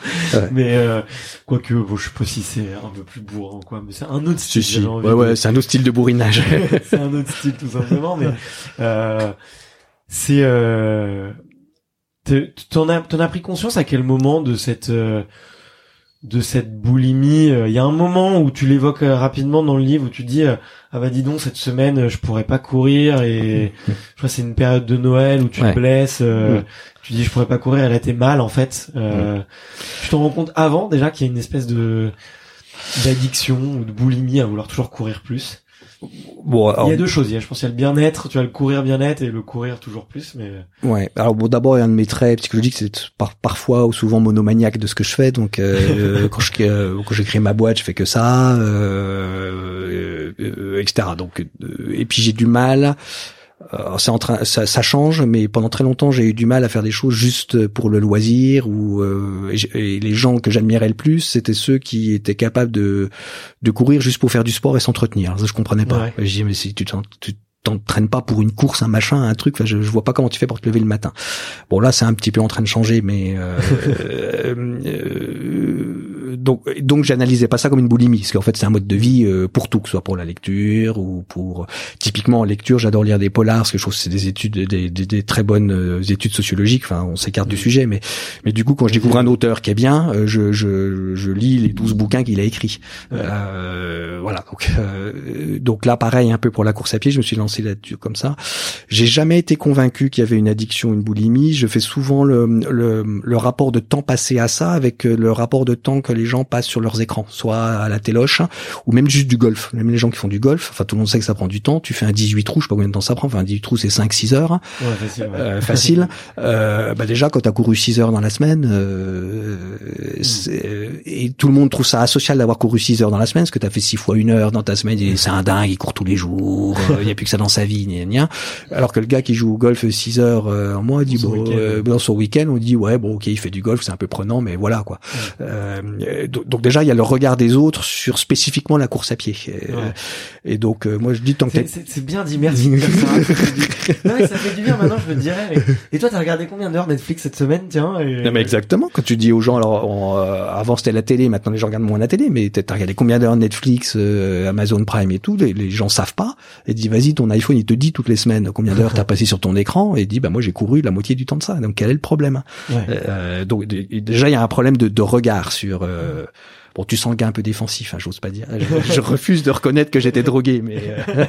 Mais euh, quoique bon je sais pas si c'est un peu plus bourrin quoi, mais c'est un autre style. Ouais ouais, c'est un autre style de bourrinage. c'est un autre style tout simplement mais euh, c'est euh t'en as t'en as pris conscience à quel moment de cette euh, de cette boulimie. Euh, il y a un moment où tu l'évoques euh, rapidement dans le livre où tu dis euh, ah bah dis donc cette semaine je pourrais pas courir et je crois c'est une période de Noël où tu te blesses. Tu dis je pourrais pas courir, elle été mal en fait. Euh, Tu t'en rends compte avant déjà qu'il y a une espèce de d'addiction ou de boulimie à vouloir toujours courir plus. Bon, il y a deux choses. Il y a, je pense, il y a le bien-être. Tu as le courir bien-être et le courir toujours plus, mais. Ouais. Alors bon, d'abord, il y a un de mes traits psychologiques, c'est par, parfois ou souvent monomaniaque de ce que je fais. Donc, euh, quand je euh, quand j'ai créé ma boîte, je fais que ça, euh, euh etc. Donc, et puis j'ai du mal Euh, c'est en train, ça, ça, change, mais pendant très longtemps, j'ai eu du mal à faire des choses juste pour le loisir. Ou euh, et, les gens que j'admirais le plus, c'était ceux qui étaient capables de de courir juste pour faire du sport et s'entretenir. Ça, je comprenais pas. Je dis mais si tu, tu t'entraînes pas pour une course, un machin, un truc. Enfin, je, je vois pas comment tu fais pour te lever le matin. Bon, là, c'est un petit peu en train de changer, mais euh, euh, donc donc j'analysais pas ça comme une boulimie, parce qu'en fait, c'est un mode de vie euh, pour tout, que ce soit pour la lecture ou pour typiquement en lecture, j'adore lire des polars, parce que je trouve que c'est des études, des, des, des, très bonnes euh, études sociologiques. Enfin, on s'écarte du sujet, mais mais du coup, quand je découvre un auteur qui est bien, euh, je je, je lis les douze bouquins qu'il a écrits. voilà. Donc donc là, pareil, un peu pour la course à pied, je me suis lancé là-dessus comme ça. J'ai jamais été convaincu qu'il y avait une addiction, une boulimie. Je fais souvent le, le, le, rapport de temps passé à ça avec euh, le rapport de temps que les gens passent sur leurs écrans, soit à la téloche ou même juste du golf. Même les gens qui font du golf, enfin tout le monde sait que ça prend du temps. Tu fais un 18 trous, je sais pas combien de temps ça prend. Enfin un 18 trous c'est 5-6 heures. Ouais, facile. Euh, facile. euh, bah déjà quand t'as couru 6 heures dans la semaine, euh, et tout le monde trouve ça asocial d'avoir couru 6 heures dans la semaine, parce que t'as fait 6 fois une heure dans ta semaine, et c'est un dingue, il court tous les jours, il y a plus que ça dans sa vie, ni rien. Alors que le gars qui joue au golf 6 heures euh, en mois dit bon, euh, dans son week-end, on dit ouais bon ok il fait du golf, c'est un peu prenant, mais voilà quoi. Euh, donc déjà il y a le regard des autres sur spécifiquement la course à pied. Et donc moi je dis tant que c'est bien dit merci. non mais ça fait du bien maintenant je me dirais. Et toi t'as regardé combien d'heures Netflix cette semaine tiens Non mais exactement quand tu dis aux gens alors avant c'était la télé, maintenant les gens regardent moins la télé, mais t'as regardé combien d'heures Netflix, Amazon Prime et tout, les, les gens savent pas et dis vas-y ton iPhone il te dit toutes les semaines combien d'heures t'as passé sur ton écran et dit bah moi j'ai couru la moitié du temps de ça. Donc quel est le problème? Euh, Donc déjà il y a un problème de, de regard sur euh, Bon, tu sens le gars un peu défensif, hein, j'ose pas dire. Je, refuse de reconnaître que j'étais drogué, mais. Euh.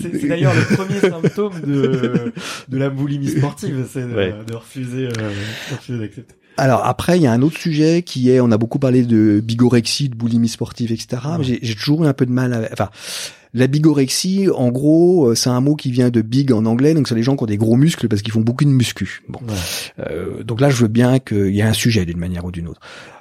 c'est d'ailleurs le premier symptôme de, de la boulimie sportive, c'est de, refuser, euh, refuser d'accepter. Alors après, il y a un autre sujet qui est, on a beaucoup parlé de bigorexie, de boulimie sportive, etc. J'ai toujours eu un peu de mal à, enfin, la bigorexie, en gros, euh, c'est un mot qui vient de big en anglais, donc c'est les gens qui ont des gros muscles parce qu'ils font beaucoup de muscu. Bon, euh, donc là, je veux bien qu'il y ait un sujet d'une manière ou d'une autre.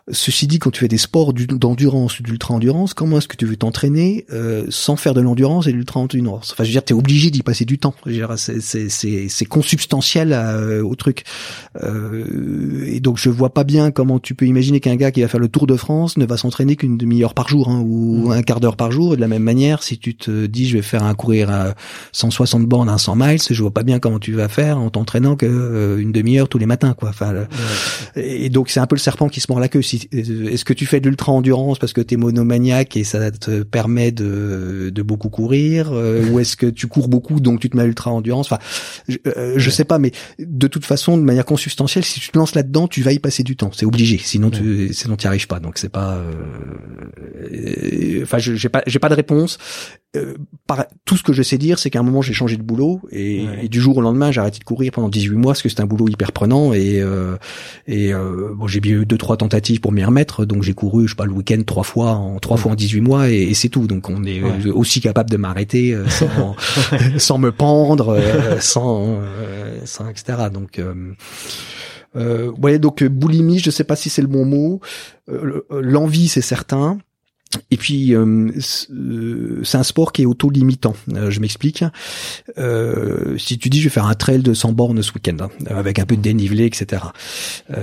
Ceci dit, quand tu fais des sports d'endurance ou d'ultra-endurance, comment est-ce que tu veux t'entraîner euh, sans faire de l'endurance et de l'ultra-endurance? Enfin, je veux dire, t'es obligé d'y passer du temps. C'est consubstantiel euh, au truc. Euh, et donc, je vois pas bien comment tu peux imaginer qu'un gars qui va faire le Tour de France ne va s'entraîner qu'une demi-heure par jour hein, ou mmh. un quart d'heure par jour. Et de la même manière, si tu te dis, je vais faire un courir à 160 bornes, à 100 miles, je vois pas bien comment tu vas faire en t'entraînant que euh, demi-heure tous les matins, quoi. Enfin, et donc c'est un peu le serpent qui se mord la queue est-ce que tu fais de l'ultra endurance parce que tu es monomaniaque et ça te permet de, de beaucoup courir euh, ou est-ce que tu cours beaucoup donc tu te mets à l'ultra endurance enfin je, euh, je sais pas mais de toute façon de manière consubstantielle si tu te lances là-dedans tu vas y passer du temps. C'est obligé. Sinon tu sinon tu arrives pas. Donc c'est pas euh, enfin j'ai pas j'ai pas de réponse euh, tout ce que je sais dire, c'est qu'à un moment j'ai changé de boulot et, du jour au lendemain j'ai arrêté de courir pendant 18 mois parce que c'est un boulot hyper prenant et euh, et euh, bon j'ai eu deux trois tentatives pour m'y remettre. Donc j'ai couru je sais pas le week-end trois fois en trois fois en 18 mois et, c'est tout. Donc on est aussi capable de m'arrêter sans sans me pendre sans sans etc donc euh, ouais donc boulimie je sais pas si c'est le bon mot. L'envie c'est certain et puis euh, euh, c'est un sport qui est auto-limitant. Euh, je m'explique. si tu dis je vais faire un trail de 100 bornes ce week-end hein, avec un peu de dénivelé, etc.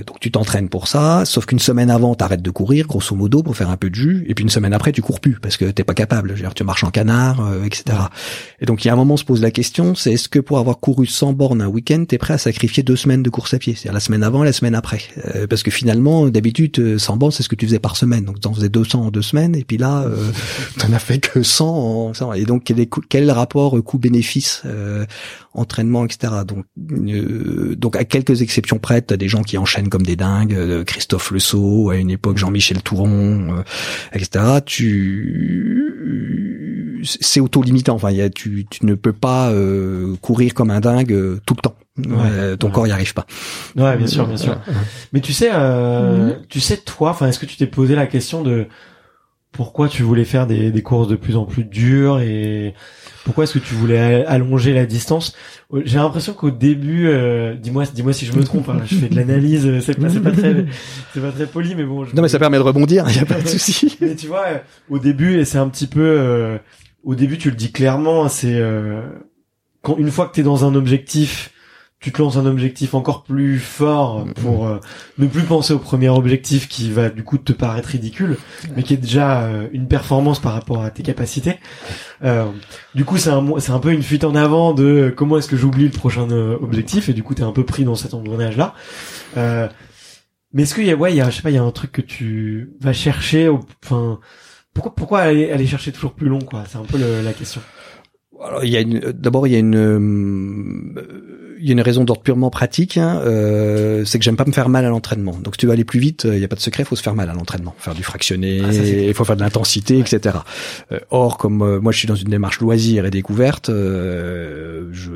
donc tu t'entraînes pour ça. Sauf qu'une semaine avant, t'arrêtes de courir, grosso modo, pour faire un peu de jus. Et puis une semaine après, tu cours plus parce que t'es pas capable. Dire, tu marches en canard, etc. Et donc il y a un moment, on se pose la question, c'est est-ce que pour avoir couru 100 bornes un week-end, t'es prêt à sacrifier deux semaines de course à pied, c'est-à-dire la semaine avant et la semaine après? Parce que finalement, d'habitude, 100 bornes, c'est ce que tu faisais par semaine. Donc t'en faisais 200 en deux semaines et puis là, euh, t'en as fait que 100. En, et donc quel est, quel est le rapport coût-bénéfice, euh, entraînement, etc. Donc, euh, donc à quelques exceptions près, t'as des gens qui enchaînent comme des dingues, euh, Christophe Le Sceau, à une époque Jean-Michel Touron, etc. Tu, c'est auto-limitant. Enfin, y a, tu, tu ne peux pas courir comme un dingue tout le temps. Ouais, ton corps y arrive pas. Ouais, bien sûr, bien sûr. Mais tu sais, euh, tu sais toi, enfin, est-ce que tu t'es posé la question de pourquoi tu voulais faire des, des courses de plus en plus dures et pourquoi est-ce que tu voulais allonger la distance? J'ai l'impression qu'au début, euh, dis-moi, dis-moi si je me trompe. Hein, je fais de l'analyse, euh, c'est pas, pas très, c'est pas très poli, mais bon. non, mais ça permet de rebondir, il y a pas de souci. Mais tu vois, au début, c'est un petit peu, euh, au début, tu le dis clairement, c'est euh, quand une fois que tu es dans un objectif, tu te lances un objectif encore plus fort pour euh, ne plus penser au premier objectif qui va du coup te paraître ridicule, mais qui est déjà euh, une performance par rapport à tes capacités. Euh, du coup, c'est un c'est un peu une fuite en avant de comment est-ce que j'oublie le prochain objectif et du coup t'es un peu pris dans cet engrenage là. mais est-ce qu'il y a ouais il y a je sais pas il y a un truc que tu vas chercher enfin pourquoi pourquoi aller, chercher toujours plus long quoi? C'est un peu la question. Alors, il y a d'abord il y a une il y a une raison d'ordre purement pratique, hein, euh, c'est que j'aime pas me faire mal à l'entraînement. Donc si tu veux aller plus vite, il euh, n'y a pas de secret, il faut se faire mal à l'entraînement, faire du fractionné, ah, il faut faire de l'intensité, etc. Euh, or, comme euh, moi je suis dans une démarche loisir et découverte, je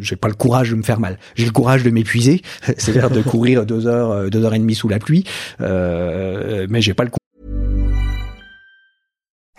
j'ai pas le courage de me faire mal. J'ai le courage de m'épuiser, c'est-à-dire de courir deux heures, deux heures et demie sous la pluie, mais j'ai pas le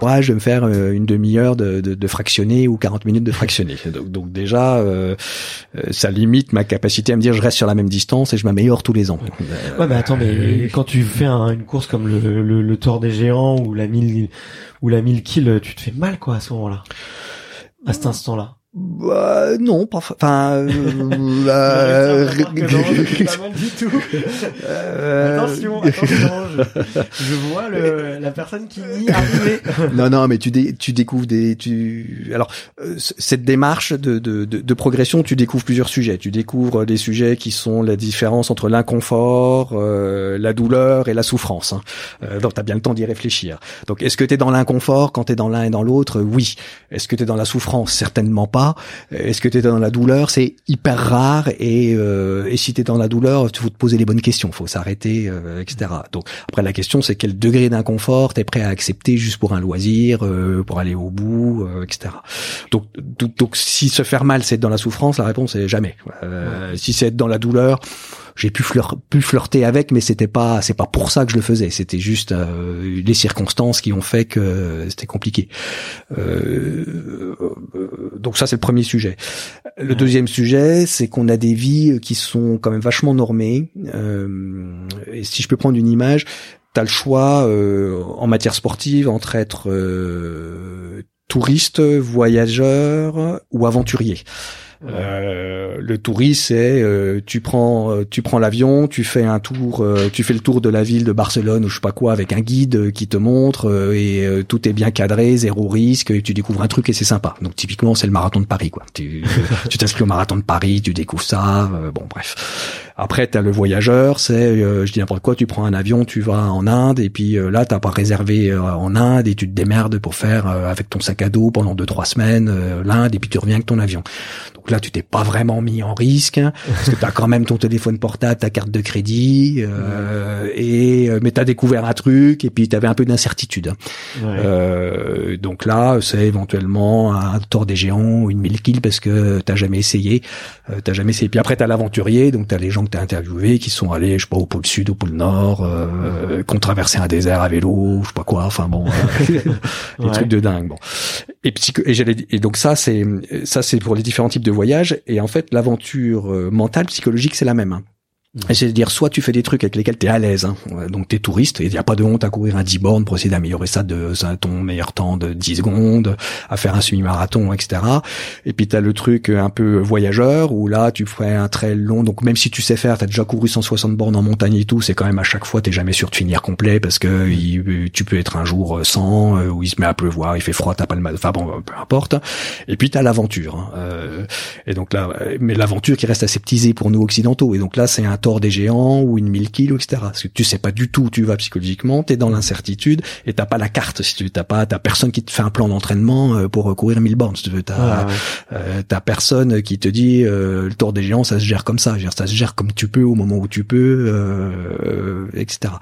Ouais, je vais me faire euh, une demi-heure de, de, de, fractionner ou 40 minutes de fractionner. Donc, donc déjà, euh, euh, ça limite ma capacité à me dire je reste sur la même distance et je m'améliore tous les ans. Ouais, mais attends, mais quand tu fais une course comme le, le, le Tour des Géants ou la 1000 ou la 1000 kills, tu te fais mal quoi à ce moment-là, à cet instant-là. Bah, non, pas. Enfin, euh, euh, pas mal du tout. Euh, attention, attention. Je, je vois le, la personne qui y arriver. non, non, mais tu, dé, tu découvres des. Tu alors euh, cette démarche de, de, de, de, progression, tu découvres plusieurs sujets. Tu découvres des sujets qui sont la différence entre l'inconfort, euh, la douleur et la souffrance. Hein. donc, t'as bien le temps d'y réfléchir. Donc, est-ce que t'es dans l'inconfort quand t'es dans l'un et dans l'autre? Oui. Est-ce que t'es dans la souffrance? Certainement pas. Est-ce que tu es dans la douleur? C'est hyper rare et, euh, et si tu dans la douleur, tu faut te poser les bonnes questions, faut s'arrêter, euh, etc. Donc après la question c'est quel degré d'inconfort tu es prêt à accepter juste pour un loisir, euh, pour aller au bout, euh, etc. Donc, donc, donc si se faire mal c'est être dans la souffrance, la réponse est jamais. Si c'est être dans la douleur, j'ai pu, fleur, pu flirter avec, mais c'était pas, c'est pas pour ça que je le faisais. C'était juste euh, les circonstances qui ont fait que c'était compliqué. Euh, donc ça, c'est le premier sujet. Le deuxième sujet, c'est qu'on a des vies qui sont quand même vachement normées. Euh, et si je peux prendre une image, t'as le choix euh, en matière sportive entre être euh, touriste, voyageur ou aventurier. Euh, le tourisme, c'est euh, tu prends euh, tu prends l'avion, tu fais un tour, tu fais le tour de la ville de Barcelone ou je sais pas quoi avec un guide qui te montre et tout est bien cadré, zéro risque, et tu découvres un truc et c'est sympa. Donc typiquement c'est le marathon de Paris quoi. Tu tu t'inscris au marathon de Paris, tu découvres ça, bon bref. Après, tu as le voyageur, c'est, euh, je dis n'importe quoi, tu prends un avion, tu vas en Inde, et puis euh, là, t'as pas réservé euh, en Inde, et tu te démerdes pour faire avec ton sac à dos pendant deux trois semaines l'Inde, et puis tu reviens avec ton avion. Donc là, tu t'es pas vraiment mis en risque, hein, parce que tu as quand même ton téléphone portable, ta carte de crédit, et mais tu as découvert un truc, et puis tu avais un peu d'incertitude. Hein. donc là, c'est éventuellement un tort des géants une mille kills parce que t'as jamais essayé, t'as jamais essayé. Puis après, t'as l'aventurier, donc t'as les gens t'as interviewé qui sont allés, je sais pas, au pôle sud, au pôle nord, euh, qui ont traversé un désert à vélo, je sais pas quoi, enfin bon, euh, des trucs de dingue. Bon. Et, et, et donc ça, c'est ça, c'est pour les différents types de voyages. Et en fait, l'aventure euh, mentale, psychologique, c'est la même. Hein. C'est-à-dire, soit tu fais des trucs avec lesquels tu es à l'aise, hein. donc tu es touriste, et il n'y a pas de honte à courir un 10 bornes pour essayer d'améliorer ça de ça, ton meilleur temps de 10 secondes, à faire un semi-marathon, etc. Et puis tu as le truc un peu voyageur, où là tu ferais un trail long, donc même si tu sais faire, tu as déjà couru 160 bornes en montagne et tout, c'est quand même à chaque fois, t'es jamais sûr de finir complet, parce que tu peux être un jour sans, euh, où il se met à pleuvoir, il fait froid, t'as pas le mal, enfin bon, peu importe. Et puis tu as l'aventure. Hein. Euh, et donc là, mais l'aventure qui reste aseptisée pour nous occidentaux, et donc là c'est un tort des géants ou une 1000 kilos, etc. Parce que tu sais pas du tout où tu vas psychologiquement, t'es dans l'incertitude et t'as pas la carte. Si tu t'as pas, t'as personne qui te fait un plan d'entraînement euh, pour courir 1000 bornes. Si tu veux, t'as, euh, t'as personne qui te dit euh, le tour des géants, ça se gère comme ça. Ça se gère comme tu peux au moment où tu peux, etc.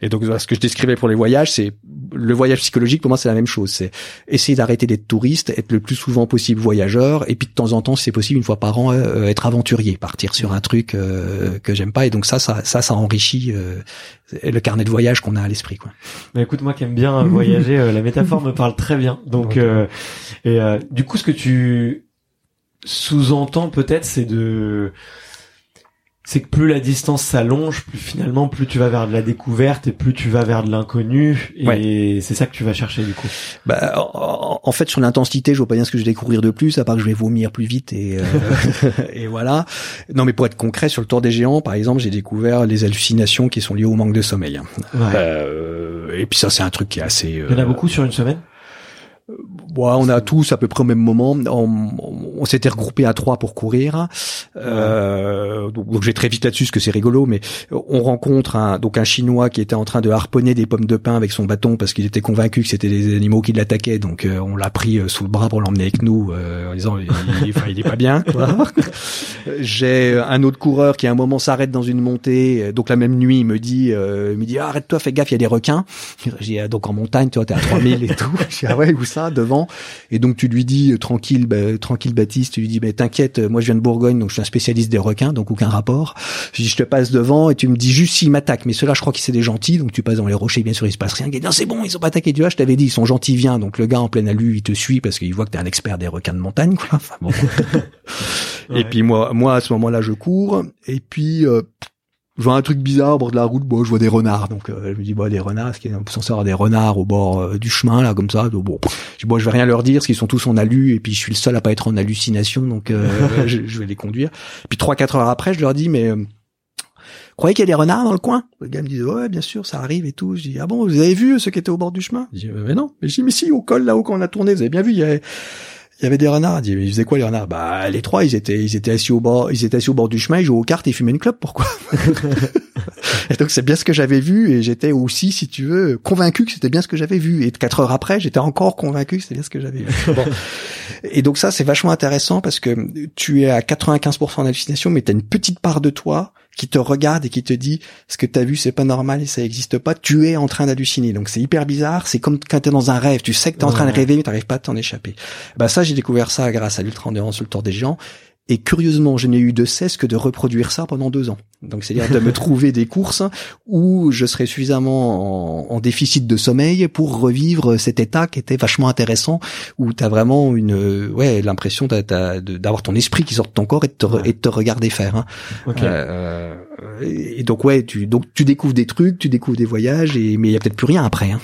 Et donc ce que je décrivais pour les voyages, c'est le voyage psychologique pour moi c'est la même chose. C'est essayer d'arrêter d'être touriste, être le plus souvent possible voyageur, et puis de temps en temps, si c'est possible, une fois par an, euh, être aventurier, partir sur un truc euh, que j'aime pas. Et donc ça, ça, ça, ça enrichit le carnet de voyage qu'on a à l'esprit. Quoi. Mais écoute, moi qui aime bien voyager, la métaphore me parle très bien. Donc, et du coup, ce que tu sous-entends peut-être, c'est de c'est que plus la distance s'allonge, plus finalement plus tu vas vers de la découverte et plus tu vas vers de l'inconnu et c'est ça que tu vas chercher du coup. Bah en, fait sur l'intensité, je vois pas bien ce que je vais découvrir de plus à part que je vais vomir plus vite et euh, et voilà. Non mais pour être concret sur le tour des géants par exemple, j'ai découvert les hallucinations qui sont liées au manque de sommeil. Euh, et puis ça c'est un truc qui est assez Il y en a euh, beaucoup sur une semaine? Bon, on a tous à peu près au même moment. On, on, s'était regroupé à trois pour courir. Euh, donc, donc, je vais très vite là-dessus, parce que c'est rigolo. Mais on rencontre un, donc un Chinois qui était en train de harponner des pommes de pin avec son bâton parce qu'il était convaincu que c'était des animaux qui l'attaquaient. Donc euh, on l'a pris euh, sous le bras pour l'emmener avec nous, euh, en disant il, il, il, est pas bien. J'ai un autre coureur qui à un moment s'arrête dans une montée. Donc la même nuit, il me dit, il me dit ah, arrête-toi, fais gaffe, il y a des requins. J'ai ah, donc en montagne, tu vois, t'es à 3000 et tout. Dis ah ouais, où ça? Devant et donc tu lui dis euh, tranquille, bah, tranquille Baptiste, tu lui dis bah, t'inquiète, moi je viens de Bourgogne, donc je suis un spécialiste des requins, donc aucun rapport. Je dis je te passe devant et tu me dis juste s'ils m'attaquent, mais ceux-là je crois qu'ils c'est des gentils, donc tu passes dans les rochers, bien sûr il se passe rien. Il dit, non c'est bon, ils ont pas attaqué, tu vois, je t'avais dit ils sont gentils, viens. Donc le gars en pleine alu, il te suit parce qu'il voit que t'es un expert des requins de montagne, quoi. Et puis moi, moi à ce moment-là je cours et puis euh, je vois un truc bizarre au bord de la route, bon, je vois des renards, donc euh, je me dis bon des renards, ce qui est censé avoir des renards au bord euh, du chemin là comme ça, donc, bon, je dis bon je vais rien leur dire, parce qu'ils sont tous en alu et puis je suis le seul à pas être en hallucination, donc euh, je, vais les conduire. Puis trois quatre heures après, je leur dis mais croyez qu'il y a des renards dans le coin? Le gars me dit ouais bien sûr ça arrive et tout. Je dis ah bon vous avez vu ceux qui étaient au bord du chemin? Je dis mais non. Mais je dis mais si au col là-haut quand on a tourné vous avez bien vu il y avait il y avait des renards. Il dit, mais ils faisaient quoi les renards? Bah les trois, ils étaient, ils étaient assis au bord, ils étaient assis au bord du chemin, ils jouaient aux cartes et fumaient une clope. Pourquoi? Et donc c'est bien ce que j'avais vu et j'étais aussi, si tu veux, convaincu que c'était bien ce que j'avais vu. Et quatre heures après, j'étais encore convaincu que c'était bien ce que j'avais vu. Bon. Et donc ça, c'est vachement intéressant parce que tu es à 95% d'hallucination, mais tu as une petite part de toi qui te regarde et qui te dit ce que t'as vu c'est pas normal et ça existe pas, tu es en train d'halluciner. Donc c'est hyper bizarre, c'est comme quand t'es dans un rêve, tu sais que t'es en train de rêver mais t'arrives pas à t'en échapper. Bah ça j'ai découvert ça grâce à l'ultra endurance le tour des gens et curieusement, je n'ai eu de cesse que de reproduire ça pendant deux ans. Donc, c'est-à-dire de me trouver des courses où je serais suffisamment en, déficit de sommeil pour revivre cet état qui était vachement intéressant, où tu as vraiment une, ouais, l'impression d'avoir ton esprit qui sort de ton corps et de te, et de te regarder faire. Hein. Euh, et donc, ouais, tu, donc tu découvres des trucs, tu découvres des voyages, et mais il y a peut-être plus rien après. Hein.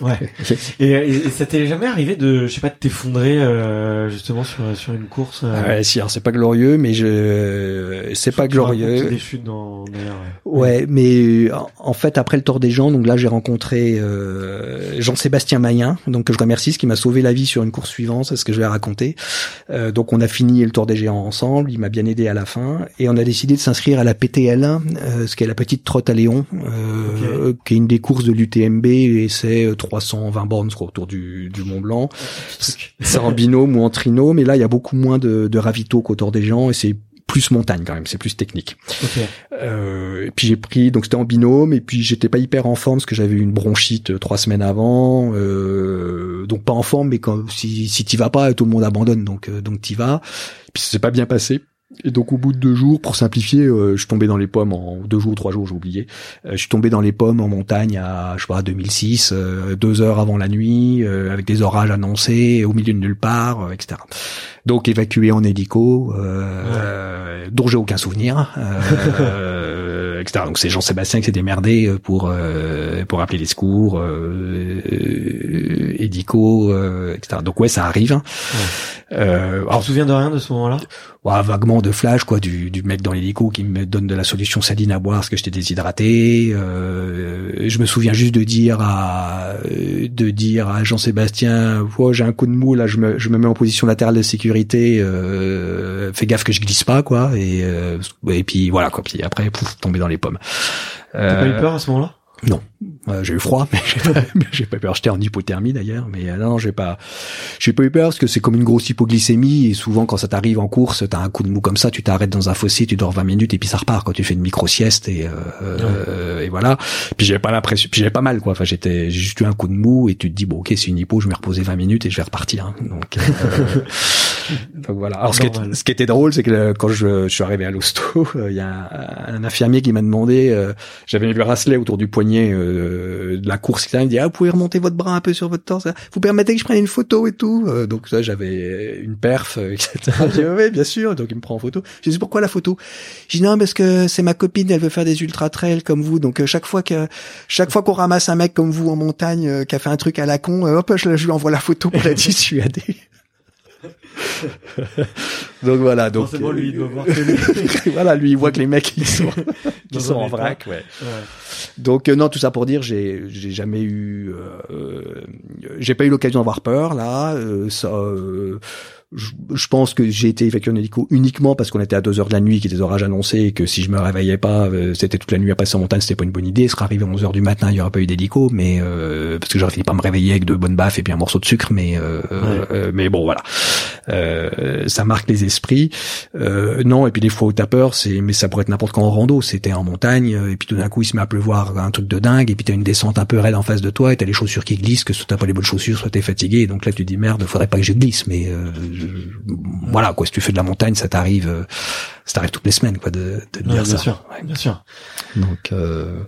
Ouais. et, et, ça t'est jamais arrivé de, je sais pas, de t'effondrer euh, justement sur sur une course euh... Ouais, si, alors c'est pas glorieux, mais je, c'est pas glorieux. Des chutes dans, ouais. ouais. mais en fait après le Tour des gens, donc là j'ai rencontré euh, Jean-Sébastien Mayen, donc que je remercie, ce qui m'a sauvé la vie sur une course suivante, c'est ce que je vais raconter. Euh, donc on a fini le Tour des géants ensemble, il m'a bien aidé à la fin, et on a décidé de s'inscrire à la PTL1, euh, ce qui est la petite trotte à Léon, euh, qui est une des courses de l'UTMB, et c'est 320 bornes autour du, du Mont Blanc. C'est en binôme ou en trinôme, mais là il y a beaucoup moins de, de ravitaux qu'autour des gens et c'est plus montagne quand même, c'est plus technique. Euh, et puis j'ai pris, donc c'était en binôme, et puis j'étais pas hyper en forme parce que j'avais eu une bronchite euh, trois semaines avant, euh, donc pas en forme, mais quand si si t'y vas pas, tout le monde abandonne, donc euh, donc t'y vas. Et puis ça s'est pas bien passé. Et donc au bout de deux jours, pour simplifier, euh, je suis tombé dans les pommes en deux jours, trois jours, j'ai oublié. Euh, je suis tombé dans les pommes en montagne à je sais pas 2006, euh, deux heures avant la nuit, avec des orages annoncés, au milieu de nulle part, etc. Donc évacué en hélico, dont j'ai aucun souvenir. etc. Donc c'est Jean-Sébastien qui s'est démerdé pour pour appeler les secours, euh, hélico, etc. Donc ouais, ça arrive. Hein. Euh, alors, tu te souviens de rien de ce moment-là? Ouais, Vaguement de flash, quoi, du, du mec dans l'hélico qui me donne de la solution saline à boire parce que j'étais déshydraté. Euh, je me souviens juste de dire à de dire à Jean-Sébastien, oh, j'ai un coup de mou là, je me, je me mets en position latérale de sécurité, euh, fais gaffe que je glisse pas, quoi. Et euh, et puis voilà, quoi. Puis après, pouf, tomber dans les pommes. T'as pas eu peur à ce moment-là? Non. Euh, j'ai eu froid, mais j'ai pas, j'ai pas peur. J'étais en hypothermie d'ailleurs, mais euh, non, j'ai pas, j'ai pas eu peur parce que c'est comme une grosse hypoglycémie et souvent quand ça t'arrive en course, t'as un coup de mou comme ça, tu t'arrêtes dans un fossé, tu dors 20 minutes et puis ça repart quand tu fais une micro sieste et euh, et voilà. Puis j'avais pas l'impression, puis j'avais pas mal quoi. Enfin j'étais, j'ai juste eu un coup de mou et tu te dis bon ok c'est une hypo, je vais reposer 20 minutes et je vais repartir. Hein. Donc, donc voilà. Alors ce qui, ce qui, était drôle, c'est que quand je, je, suis arrivé à l'hosto, il y a un, un, infirmier qui m'a demandé, j'avais le bracelet autour du poignet de la course, il me dit ah vous pouvez remonter votre bras un peu sur votre torse, vous permettez que je prenne une photo et tout. Euh, donc ça j'avais une perf, euh, etc. j'ai oui bien sûr, donc il me prend en photo. Je dis pourquoi la photo? Je dis non parce que c'est ma copine, elle veut faire des ultra trails comme vous, donc euh, chaque fois que chaque fois qu'on ramasse un mec comme vous en montagne qui a fait un truc à la con, hop je, je lui envoie la photo pour la dissuader. donc voilà, donc lui, il doit voir voilà, lui il voit que les mecs ils sont ils sont en vrac, ouais. ouais. Donc euh, non, tout ça pour dire, j'ai j'ai jamais eu, euh, j'ai pas eu l'occasion d'avoir peur là. Euh, ça, je, pense que j'ai été évacué en hélico uniquement parce qu'on était à 2 heures de la nuit, qu'il y a des orages annoncés, et que si je me réveillais pas, euh, c'était toute la nuit à passer en montagne, c'était pas une bonne idée. Ce serait arrivé à 11 heures du matin, il y aurait pas eu d'hélico, mais euh, parce que j'aurais fini par me réveiller avec de bonnes baffes et puis un morceau de sucre, mais euh, mais bon voilà, ça marque les esprits. non, et puis des fois où t'as peur, c'est mais ça pourrait être n'importe quand en rando. C'était en montagne, et puis tout d'un coup il se met à pleuvoir un truc de dingue, et puis t'as une descente un peu raide en face de toi, et t'as les chaussures qui glissent, que soit t'as pas les bonnes chaussures, soit t'es fatigué, donc là tu dis merde, faudrait pas que je glisse, mais voilà quoi si tu fais de la montagne ça t'arrive euh, ça t'arrive toutes les semaines quoi de, de dire bien ça. sûr, bien sûr. Donc euh,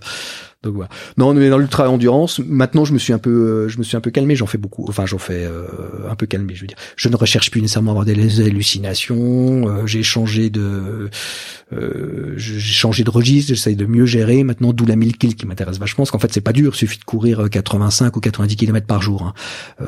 donc voilà. Non, mais dans l'ultra endurance, maintenant je me suis un peu, euh, je me suis un peu calmé. J'en fais beaucoup. Enfin, j'en fais euh, un peu calmé. Je veux dire, je ne recherche plus nécessairement avoir des hallucinations. Euh, j'ai changé de, j'ai changé de registre. J'essaye de mieux gérer maintenant. D'où la 1000 kills qui m'intéresse vachement, parce qu'en fait c'est pas dur. Il suffit de courir 85 ou 90 km par jour. Hein.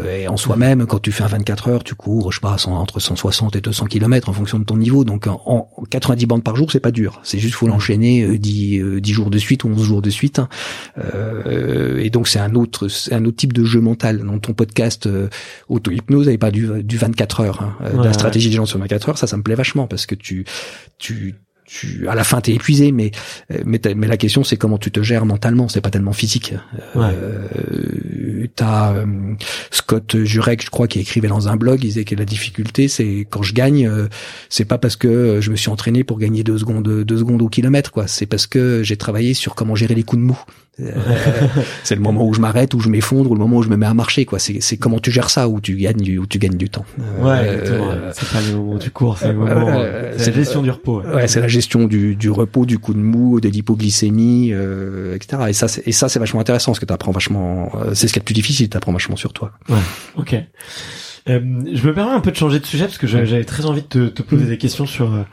et en soi-même, quand tu fais un 24 heures, tu cours, je sais pas, entre 160 et 200 km en fonction de ton niveau. Donc en, 90 bandes par jour, c'est pas dur. C'est juste faut l'enchaîner 10, 10 jours de suite ou 11 jours de suite. Hein. Euh, et donc c'est un autre, c'est un autre type de jeu mental. Dans ton podcast euh, auto-hypnose, avait pas du, du 24 heures, hein, euh, la stratégie des gens sur 24 heures, ça, ça me plaît vachement parce que tu, tu, tu, à la fin, t'es épuisé, mais mais, mais la question c'est comment tu te gères mentalement. C'est pas tellement physique. Ouais. Euh, T'as Scott Jurek, je crois, qui écrivait dans un blog, il disait que la difficulté, c'est quand je gagne, c'est pas parce que je me suis entraîné pour gagner deux secondes, deux secondes au kilomètre, quoi. C'est parce que j'ai travaillé sur comment gérer les coups de mou. Euh, c'est le moment où je m'arrête, où je m'effondre, ou le moment où je me mets à marcher, quoi. C'est, c'est comment tu gères ça, où tu gagnes, où tu gagnes du temps. Ouais, euh, c'est pas le moment où tu cours, c'est le moment. Euh, c'est la gestion du repos. Ouais, c'est la gestion du, du repos, du coup de mou, de l'hypoglycémie, euh, etc. Et ça, c'est, et ça, c'est vachement intéressant, parce que t'apprends vachement. c'est ce qui est le plus difficile, t'apprends vachement sur toi. Ouais. Ok. Euh, je me permets un peu de changer de sujet parce que j'avais très envie de te, te poser des questions sur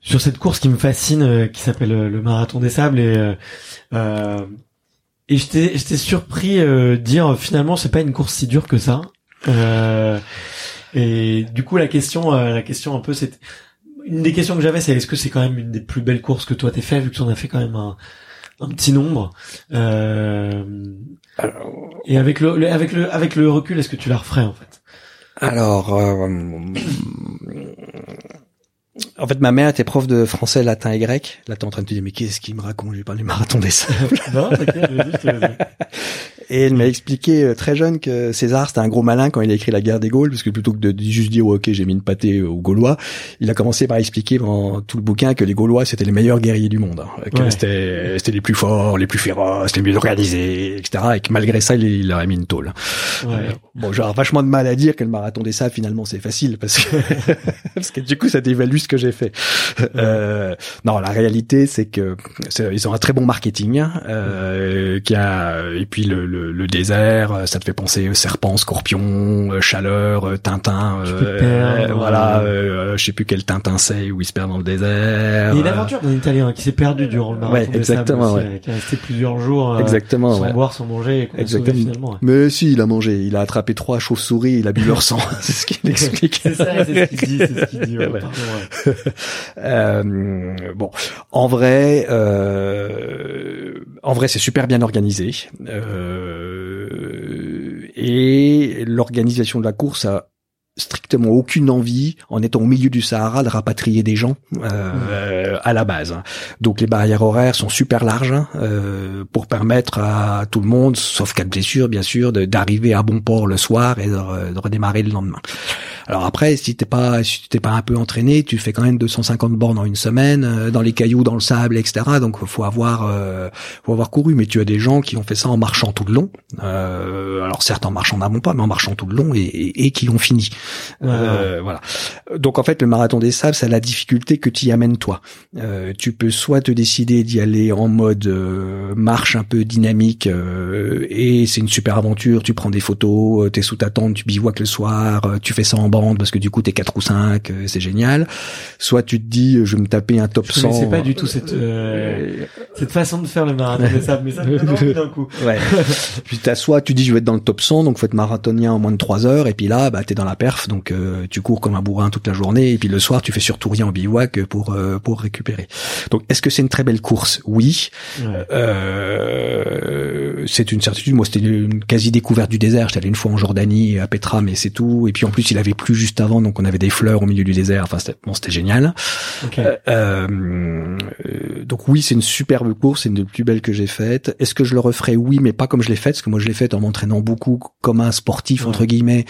sur cette course qui me fascine, euh, qui s'appelle euh, le marathon des sables et euh, et j'étais j'étais surpris de dire finalement c'est pas une course si dure que ça. et du coup la question la question un peu c'est une des questions que j'avais c'est est-ce que c'est quand même une des plus belles courses que toi t'es fait vu que tu en as fait quand même un, un petit nombre. et avec le, avec le avec le recul est-ce que tu la referais en fait? Alors en fait, ma mère était prof de français, latin et grec. Là, t'es en train de te dire, mais qu'est-ce qu'il me raconte? Parle du marathon des sables. non, et elle m'a expliqué euh, très jeune que César, c'était un gros malin quand il a écrit La guerre des Gaules, parce que plutôt que de juste dire, ok, j'ai mis une pâtée aux Gaulois, il a commencé par expliquer dans tout le bouquin que les Gaulois, c'était les meilleurs guerriers du monde. Hein. Que c'était, c'était les plus forts, les plus féroces, les mieux organisés, etc. Et que malgré ça, il, il leur a mis une tôle. Ouais. Euh, bon, genre, vachement de mal à dire que le marathon des sables, finalement, c'est facile, parce que, parce que du coup, ça dévalue ce que j'ai fait. Euh, non, la réalité, c'est que ils ont un très bon marketing, euh, qui a, et puis le le, désert, euh, ça te fait penser euh, serpent, scorpion, euh, chaleur, Tintin, voilà, je sais plus quel Tintin c'est où il se perd dans le désert. Il y a une aventure d'un Italien qui s'est perdu durant le marathon. Ouais, exactement. ouais. Qui est resté plusieurs jours exactement, sans boire, sans manger. Et exactement. Finalement, Mais si, il a mangé. Il a attrapé trois chauves-souris. Il a bu leur sang. c'est ce qu'il explique. c'est ça, c'est ce qu'il dit. C'est ce qu'il dit. Ouais, euh, bon, en vrai, euh, en vrai, c'est super bien organisé. Euh, et l'organisation de la course a strictement aucune envie, en étant au milieu du Sahara, de rapatrier des gens euh, à la base. Donc les barrières horaires sont super larges hein, euh, pour permettre à tout le monde, sauf cas de blessure bien sûr, d'arriver à bon port le soir et de, de redémarrer le lendemain. Alors après, si t'es pas, si t'es pas un peu entraîné, tu fais quand même 250 bornes en une semaine, euh, dans les cailloux, dans le sable, etc. Donc faut avoir, euh, faut avoir couru. Mais tu as des gens qui ont fait ça en marchant tout le long. Euh, alors certes en marchant n'avons pas, mais en marchant tout le long et, et, et qui l'ont fini. Euh, voilà. Donc en fait, le marathon des sables, c'est la difficulté que tu y amènes toi. Euh, tu peux soit te décider d'y aller en mode marche un peu dynamique et c'est une super aventure. Tu prends des photos, t'es sous ta tente, tu bivouacs le soir, tu fais ça en parce que du coup t'es 4 ou 5, euh, c'est génial. Soit tu te dis je vais me taper un top je 100. C'est pas du tout cette euh, cette façon de faire le marathon mais ça mais ça d'un coup. Ouais. puis t'as soit tu dis je vais être dans le top 100 donc faut être marathonien en moins de 3 heures et puis là bah t'es dans la perf donc euh, tu cours comme un bourrin toute la journée et puis le soir tu fais surtout rien en bivouac pour pour récupérer. Donc est-ce que c'est une très belle course? Oui. Ouais. c'est une certitude. Moi c'était une quasi découverte du désert. J'étais allé une fois en Jordanie à Petra mais c'est tout et puis en plus il avait plus juste avant, donc on avait des fleurs au milieu du désert. Enfin, c'était bon, c'était génial. Okay. Euh, euh, donc oui, c'est une superbe course, c'est une des plus belles que j'ai faites. Est-ce que je le referai? Oui, mais pas comme je l'ai faite, parce que moi je l'ai faite en m'entraînant beaucoup comme un sportif entre guillemets.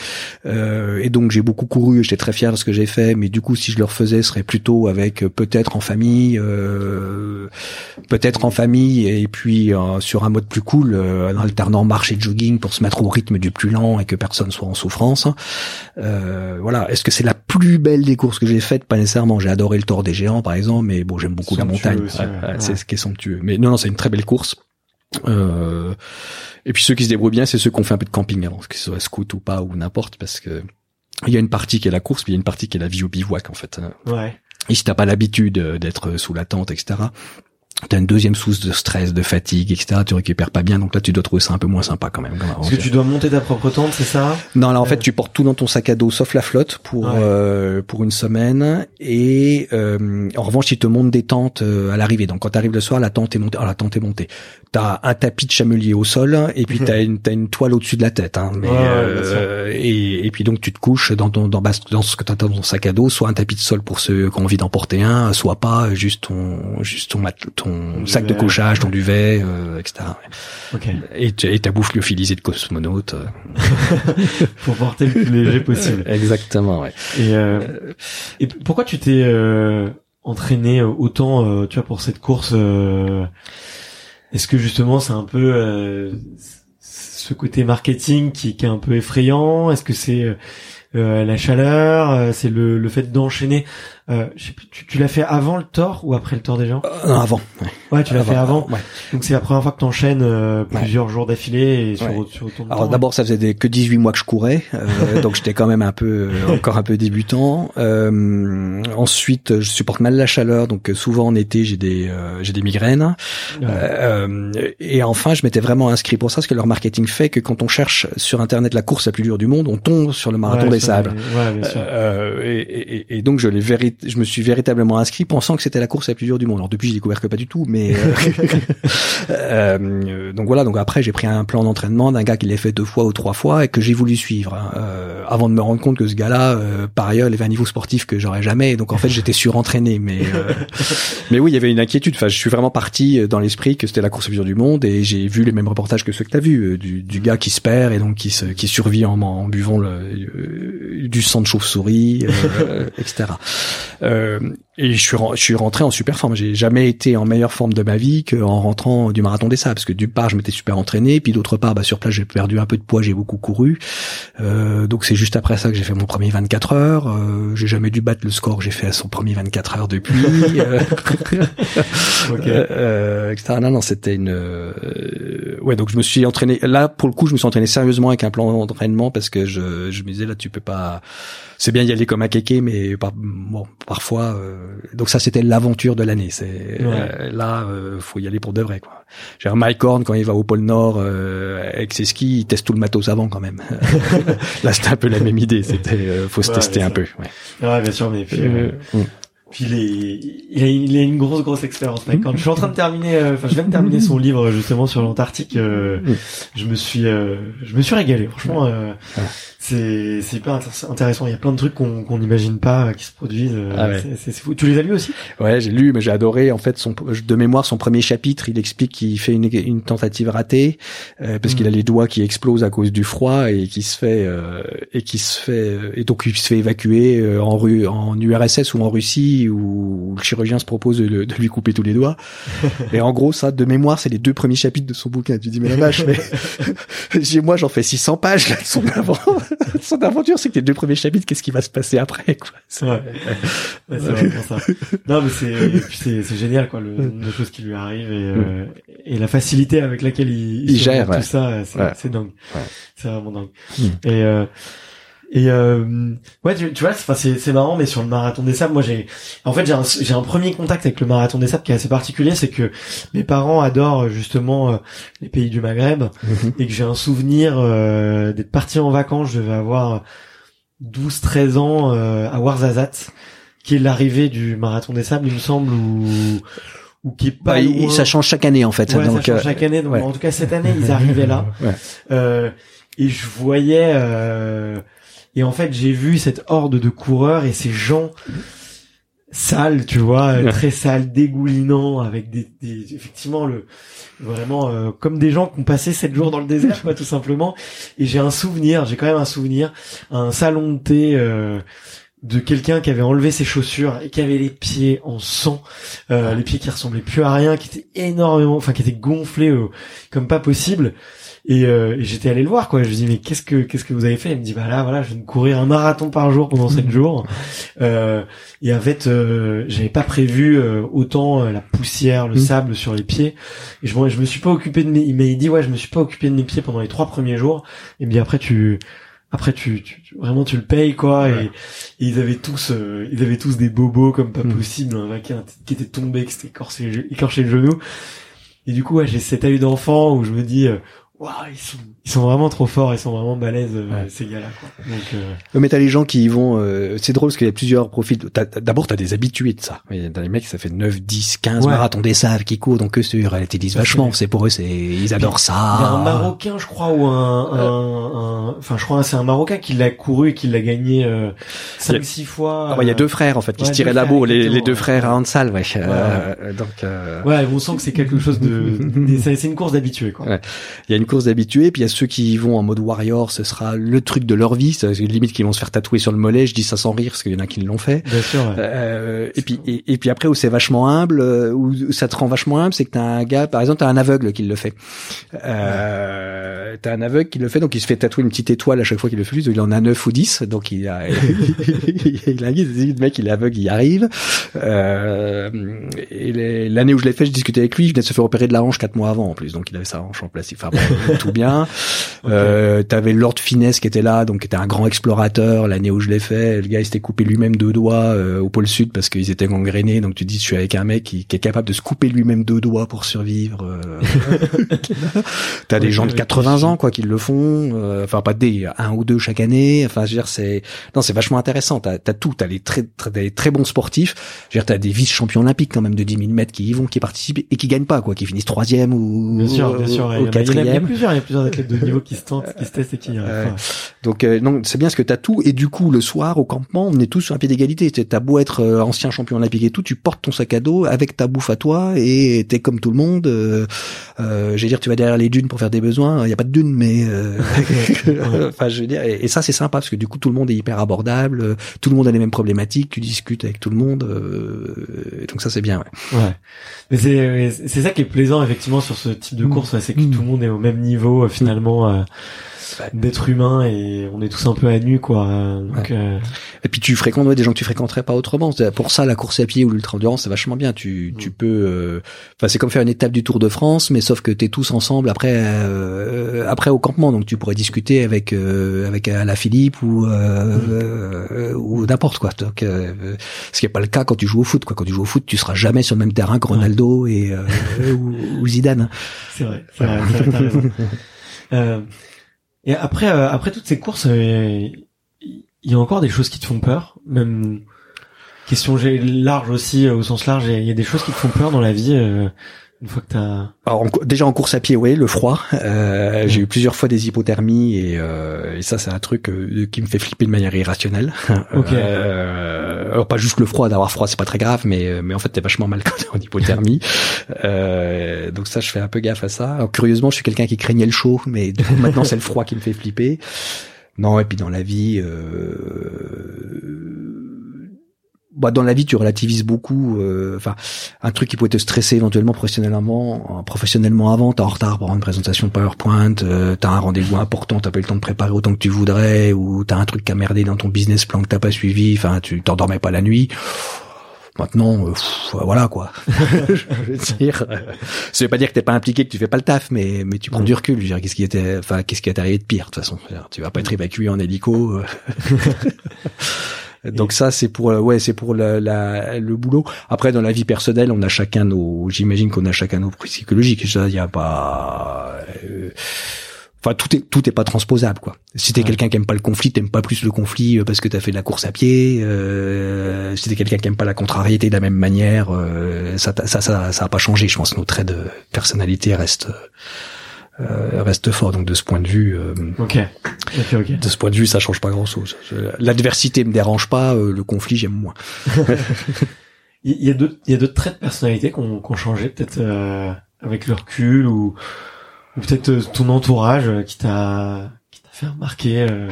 Euh, et donc j'ai beaucoup couru. J'étais très fier de ce que j'ai fait, mais du coup, si je le refaisais, ce serait plutôt avec peut-être en famille, euh, peut-être en famille, et puis sur un mode plus cool, en alternant marche et jogging pour se mettre au rythme du plus lent et que personne soit en souffrance. Euh, voilà. Est-ce que c'est la plus belle des courses que j'ai faites? Pas nécessairement. J'ai adoré le Tour des Géants, par exemple, mais bon, j'aime beaucoup somptueux la montagne. Aussi, ouais, ouais. C'est ce qui est somptueux. Mais non, non, c'est une très belle course. Euh, et puis ceux qui se débrouillent bien, c'est ceux qui ont fait un peu de camping avant, que ce soit scout ou pas ou n'importe, parce que il y a une partie qui est la course, puis il y a une partie qui est la vie au bivouac en fait. Ouais. Et si t'as pas l'habitude d'être sous la tente, etc. T'as une deuxième source de stress, de fatigue, etc. Tu récupères pas bien, donc là tu dois trouver ça un peu moins sympa quand même. Parce que tu dois monter ta propre tente, c'est ça? Non, là en fait tu portes tout dans ton sac à dos, sauf la flotte pour ouais. euh, pour une semaine. Et euh, en revanche, ils te montent des tentes euh, à l'arrivée. Donc quand t'arrives le soir, la tente est montée. Oh, la tente est montée. T'as un tapis de chamelier au sol et puis t'as une t'as une toile au-dessus de la tête. Hein, mais, ouais, et, et puis donc tu te couches dans ton dans, dans ce que t'as dans ton sac à dos, soit un tapis de sol pour ceux qui ont envie d'en porter un, soit pas, juste ton juste ton ton sac de couchage, ton duvet, euh, etc. Okay. Et, et ta bouffe lyophilisée de cosmonaute. pour porter le plus léger possible. Exactement, ouais. Et, euh, et pourquoi tu t'es euh, entraîné autant, euh, tu vois, pour cette course euh, Est-ce que justement c'est un peu euh, ce côté marketing qui, est un peu effrayant? Est-ce que c'est la chaleur? C'est le fait d'enchaîner euh, je sais plus, tu, tu l'as fait avant le tort ou après le tort des gens euh, Non, avant. Ouais, ouais tu l'as fait avant. Ouais. Donc c'est la première fois que tu enchaînes euh, plusieurs ouais. jours d'affilée et sur, sur ton Alors d'abord, ça faisait des, que 18 mois que je courais, euh, donc j'étais quand même un peu encore un peu débutant. ensuite, je supporte mal la chaleur, donc souvent en été j'ai des j'ai des migraines. et enfin, je m'étais vraiment inscrit pour ça parce que leur marketing fait que quand on cherche sur internet la course la plus dure du monde, on tombe sur le marathon des sables. Et, et, et, donc je l'ai véritablement je me suis véritablement inscrit pensant que c'était la course la plus dure du monde. Alors depuis, j'ai découvert que pas du tout, mais euh, donc voilà. Donc après, j'ai pris un plan d'entraînement d'un gars qui l'a fait deux fois ou trois fois et que j'ai voulu suivre hein, euh, avant de me rendre compte que ce gars-là, euh, par ailleurs, il avait un niveau sportif que j'aurais jamais. Donc en fait, j'étais surentraîné. Mais mais oui, il y avait une inquiétude. Enfin, je suis vraiment parti dans l'esprit que c'était la course la plus dure du monde et j'ai vu les mêmes reportages que ceux que t'as vu du, du, gars qui se perd et donc qui se qui survit en, en buvant le, du sang de chauve-souris, etc. Euh, et je suis, je suis rentré en super forme. J'ai jamais été en meilleure forme de ma vie qu'en rentrant du marathon des sables. Parce que d'une part, je m'étais super entraîné, puis d'autre part, bah, sur place, j'ai perdu un peu de poids, j'ai beaucoup couru. Euh, donc c'est juste après ça que j'ai fait mon premier 24 heures. Euh, j'ai jamais dû battre le score que j'ai fait à son premier 24 heures depuis. euh, okay. euh, etc. Non, non, c'était une. ouais, donc je me suis entraîné. Là, pour le coup, je me suis entraîné sérieusement avec un plan d'entraînement parce que je, je me disais là, tu peux pas. C'est bien y aller comme un kéké, mais par, bon, parfois. Euh, donc ça c'était l'aventure de l'année. C'est ouais. euh, là euh, faut y aller pour de vrai quoi. J'ai Mike Horn quand il va au pôle Nord euh, avec ses skis, il teste tout le matos avant quand même. là c'était un peu la même idée. C'était faut se ouais, tester un peu. Ouais. Ouais bien sûr mais puis. Puis il, est, il, a une grosse grosse expérience. Mec. Quand je suis en train de terminer, euh, enfin je viens de terminer son livre justement sur l'Antarctique, euh, je me suis, euh, je me suis régalé. Franchement, euh, c'est c'est hyper intéressant. Il y a plein de trucs qu'on qu'on n'imagine pas euh, qui se produisent. Euh, Ah ouais. c'est fou. Tu les as lus aussi? Ouais, j'ai lu, mais j'ai adoré. En fait, son de mémoire, son premier chapitre, il explique qu'il fait une, une tentative ratée euh, parce qu'il a les doigts qui explosent à cause du froid et qui se fait euh, et qui se fait et donc il se fait évacuer euh, en Ru en URSS ou en Russie où le chirurgien se propose de, de lui couper tous les doigts. et en gros, ça, de mémoire, c'est les deux premiers chapitres de son bouquin. Tu dis mais la vache, mais moi j'en fais 600 pages là de son avant, son aventure, c'est que les deux premiers chapitres, qu'est-ce qui va se passer après quoi. C'est- Ouais, ouais, c'est vraiment ça. Non, mais c'est c'est génial quoi, le nombre de choses qui lui arrivent et euh, et la facilité avec laquelle il, Il gère, tout ouais. ça, c'est dingue. Ouais. C'est vraiment dingue. Mm. Et euh, et euh, ouais, tu, tu vois, c'est c'est marrant, mais sur le marathon des sables, moi j'ai, en fait, j'ai un j'ai un premier contact avec le marathon des sables qui est assez particulier, c'est que mes parents adorent justement euh, les pays du Maghreb et que j'ai un souvenir euh, d'être parti en vacances, je devais avoir 12-13 ans euh, à Ouarzazate, qui est l'arrivée du marathon des sables, il me semble, ou ou qui est pas Bah, loin. ça change chaque année en fait. Ouais, donc, ça change euh, chaque année. Donc, ouais. en tout cas, cette année, ils arrivaient là. Ouais. Euh, et je voyais, euh, et en fait, j'ai vu cette horde de coureurs et ces gens sales, tu vois, très sales, dégoulinants, avec des, des effectivement le, vraiment euh, comme des gens qui ont passé sept jours dans le désert, quoi, tout simplement. Et j'ai un souvenir, j'ai quand même un souvenir, un salon de thé. Euh, de quelqu'un qui avait enlevé ses chaussures et qui avait les pieds en sang, euh, les pieds qui ressemblaient plus à rien, qui étaient énormément, enfin qui étaient gonflés euh, comme pas possible. Et, euh, et j'étais allé le voir quoi. Je lui dis mais qu'est-ce que qu'est-ce que vous avez fait? Il me dit bah là voilà je viens de courir un marathon par jour pendant sept jours. Euh, et en fait euh, j'avais pas prévu euh, autant euh, la poussière, le Mm. sable sur les pieds. Et je, je me suis pas occupé de mes. Il m'a dit ouais je me suis pas occupé de mes pieds pendant les trois premiers jours. Et dit après tu après tu, tu- tu- vraiment tu le payes quoi Ouais. et, et ils avaient tous euh, ils avaient tous des bobos comme pas Mm. possible un mec qui, qui était tombé qui s'était écorché, écorché le genou et du coup ouais, j'ai cet œil d'enfant où je me dis euh, waouh ils sont ils sont vraiment trop forts ils sont vraiment balèzes euh, Ouais. ces gars là quoi donc euh, Ouais, Mais t'as les gens qui y vont, euh, c'est drôle parce qu'il y a plusieurs profils. D'abord, t'as des habitués de ça. T'as les mecs, ça fait 9, 10, 15 Ouais. marathons des saves qui courent, donc eux, c'est- ils à vachement. C'est pour eux, c'est, ils adorent il y a un ça. marocain je crois ou un, un, un- enfin je crois c'est un marocain qui l'a couru et qui l'a gagné euh, Il y a- 5 6 fois Ah, bah, il y a deux frères, en fait, qui ouais, se tiraient la bourre, les, deux frères à Hansal, ouais. Euh, donc, euh, ouais on sent que c'est quelque chose de c'est c'est une course d'habitués quoi Ouais. il y a une course d'habitués, puis il y a ceux qui y vont en mode warrior, ce sera le truc de leur vie, c'est limite qu'ils vont se faire tatouer sur le mollet, je dis ça sans rire, parce qu'il y en a qui l'ont fait. bien sûr ouais. Euh, et puis et, et puis après où c'est vachement humble, euh, où ça te rend vachement humble, c'est que t'as un gars, par exemple, t'as un aveugle qui le fait. Euh, t'as un aveugle qui le fait, donc il se fait tatouer une petite étoile à chaque fois qu'il le fait. Il en a 9 ou 10, donc il a, il a guide, le mec il est aveugle, il y arrive. Euh, et l'année où je l'ai fait, je discutais avec lui, il venait de se faire opérer de la hanche quatre mois avant en plus, donc il avait sa hanche en plastique. Enfin bon, tout bien. Euh, t'avais Lord Finesse qui était là, donc qui était un grand explorateur. L'année où je l'ai fait, le gars il s'était coupé lui-même deux doigts euh, au pôle sud parce qu'ils étaient gangrénés. Donc tu dis, je suis avec un mec qui, qui est capable de se couper lui-même deux doigts pour survivre. euh. T'as des gens de ouais, 80 qui- ans quoi qui le font. euh, enfin pas des, un ou deux chaque année. Enfin je veux dire c'est non c'est vachement intéressant. T'as as tout. T'as les très, très des très bons sportifs. Je veux dire t'as des vice champions olympiques quand même de 10 000 mètres qui y vont, qui participent et qui gagnent pas quoi, qui finissent troisième ou Bien sûr, bien sûr. a quatrième. Plusieurs, il y a plusieurs athlètes de niveau qui se tentent, qui se testent et qui. Ouais. Enfin, Donc euh, non, c'est bien ce que t'as tout et du coup le soir au campement on est tous sur un pied d'égalité. T'as beau être euh, ancien champion olympique et tout, tu portes ton sac à dos avec ta bouffe à toi et t'es comme tout le monde. Euh, euh, je veux dire, tu vas derrière les dunes pour faire des besoins. Il y a pas de dunes, mais euh, enfin je veux dire et, et ça c'est sympa parce que du coup tout le monde est hyper abordable, euh, tout le monde a les mêmes problématiques, tu discutes avec tout le monde. euh, donc ça c'est bien. Ouais. ouais. Mais c'est, c'est ça qui est plaisant, effectivement, sur ce type de Mm. course, c'est que Mm. tout le monde est au même niveau, euh, finalement, d'être humain et on est tous un peu à nu, quoi. Donc, euh, Et puis tu fréquentes ouais, des gens que tu fréquenterais pas autrement. Pour ça, la course à pied ou l'ultra endurance, c'est vachement bien. Tu, tu peux, euh, enfin c'est comme faire une étape du Tour de France, mais sauf que t'es tous ensemble après, euh, après au campement. Donc tu pourrais discuter avec euh, avec Alain Philippe ou euh, euh, ou n'importe quoi. Donc euh, ce qui est pas le cas quand tu joues au foot. Quoi. Quand tu joues au foot, tu seras jamais sur le même terrain que Ronaldo et euh, ou, ou Zidane. c'est vrai, c'est vrai, c'est vrai, t'as raison. et après, euh, après toutes ces courses, euh, il y a encore des choses qui te font peur, même question large aussi, au sens large, il y a des choses qui te font peur dans la vie une fois que t'as. Alors déjà en course à pied, oui, le froid. Euh, J'ai eu plusieurs fois des hypothermies et, euh, et ça c'est un truc euh, qui me fait flipper de manière irrationnelle. Ok. Euh, alors pas juste le froid, d'avoir froid c'est pas très grave, mais mais en fait t'es vachement mal quand t'es en hypothermie. euh, donc ça je fais un peu gaffe à ça. Alors, curieusement je suis quelqu'un qui craignait le chaud, mais du coup, maintenant c'est le froid qui me fait flipper. Non et puis dans la vie. Bah, dans la vie, tu relativises beaucoup. euh, Enfin, un truc qui pouvait te stresser éventuellement professionnellement, euh, professionnellement avant, t'es en retard pour une présentation de PowerPoint, euh, t'as un rendez-vous important, t'as pas eu le temps de préparer autant que tu voudrais, ou t'as un truc qui a merdé dans ton business plan que t'as pas suivi. Enfin, tu t'endormais pas la nuit. Maintenant, euh, pff, voilà quoi. je veux dire, euh, ça veut pas dire que t'es pas impliqué, que tu fais pas le taf, mais mais tu prends du recul. Je veux dire, qu'est-ce qui était, enfin, qu'est-ce qui est arrivé de pire de toute façon. Tu vas pas être évacué en hélico. euh. Donc ça, c'est pour, euh, ouais, c'est pour la, la- le boulot. Après, dans la vie personnelle, on a chacun nos, j'imagine qu'on a chacun nos psychologiques. Ça, y a pas. euh, Enfin, tout est tout est pas transposable quoi. Si t'es Ouais. quelqu'un qui aime pas le conflit, t'aimes pas plus le conflit euh, parce que t'as fait de la course à pied. Euh, si t'es quelqu'un qui aime pas la contrariété de la même manière, euh, ça, ça ça ça a pas changé. Je pense que nos traits de personnalité restent euh, restent forts. Donc de ce point de vue, euh, Ok. Ok, ok. de ce point de vue, ça change pas grand chose. L'adversité me dérange pas, euh, le conflit j'aime moins. Il y a d'autres, il y a d'autres traits de personnalité qu'on qu'on changé peut-être euh, avec le recul ou, ou peut-être euh, ton entourage euh, qui t'a qui t'a fait remarquer. euh,